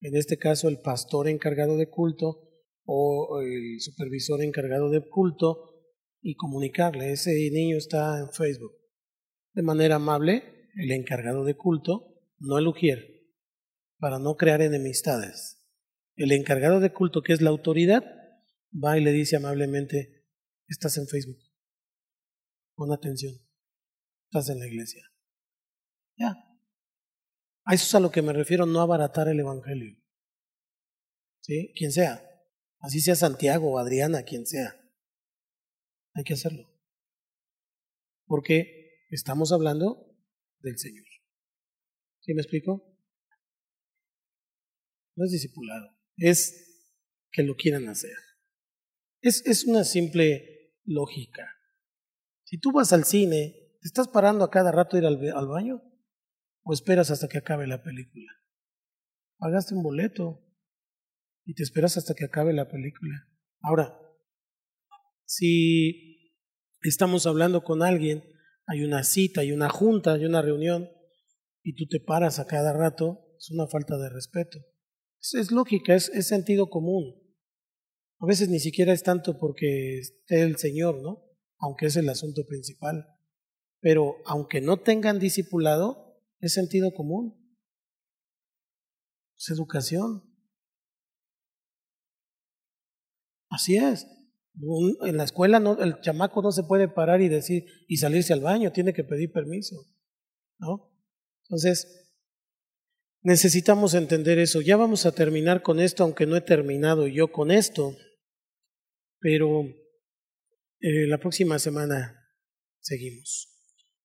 En este caso, el pastor encargado de culto o el supervisor encargado de culto y comunicarle, ese niño está en Facebook. De manera amable, el encargado de culto, no el ujier, para no crear enemistades. El encargado de culto, que es la autoridad, va y le dice amablemente, estás en Facebook, pon atención, estás en la iglesia. Ya. A eso es a lo que me refiero, no abaratar el Evangelio. ¿Sí? Quien sea. Así sea Santiago o Adriana, quien sea. Hay que hacerlo. Porque estamos hablando del Señor. ¿Sí me explico? No es discipulado, es que lo quieran hacer. Es, es una simple lógica. Si tú vas al cine, ¿te estás parando a cada rato ir al, al baño? ¿O esperas hasta que acabe la película? Pagaste un boleto y te esperas hasta que acabe la película. Ahora, si estamos hablando con alguien, hay una cita, hay una junta, hay una reunión, y tú te paras a cada rato, es una falta de respeto. Es, es lógica, es, es sentido común. A veces ni siquiera es tanto porque esté el Señor, ¿no? Aunque es el asunto principal. Pero aunque no tengan discipulado, es sentido común. Es educación. Así es. En la escuela no, el chamaco no se puede parar y decir y salirse al baño, tiene que pedir permiso, ¿no? Entonces, necesitamos entender eso. Ya vamos a terminar con esto, aunque no he terminado yo con esto. Pero eh, la próxima semana seguimos.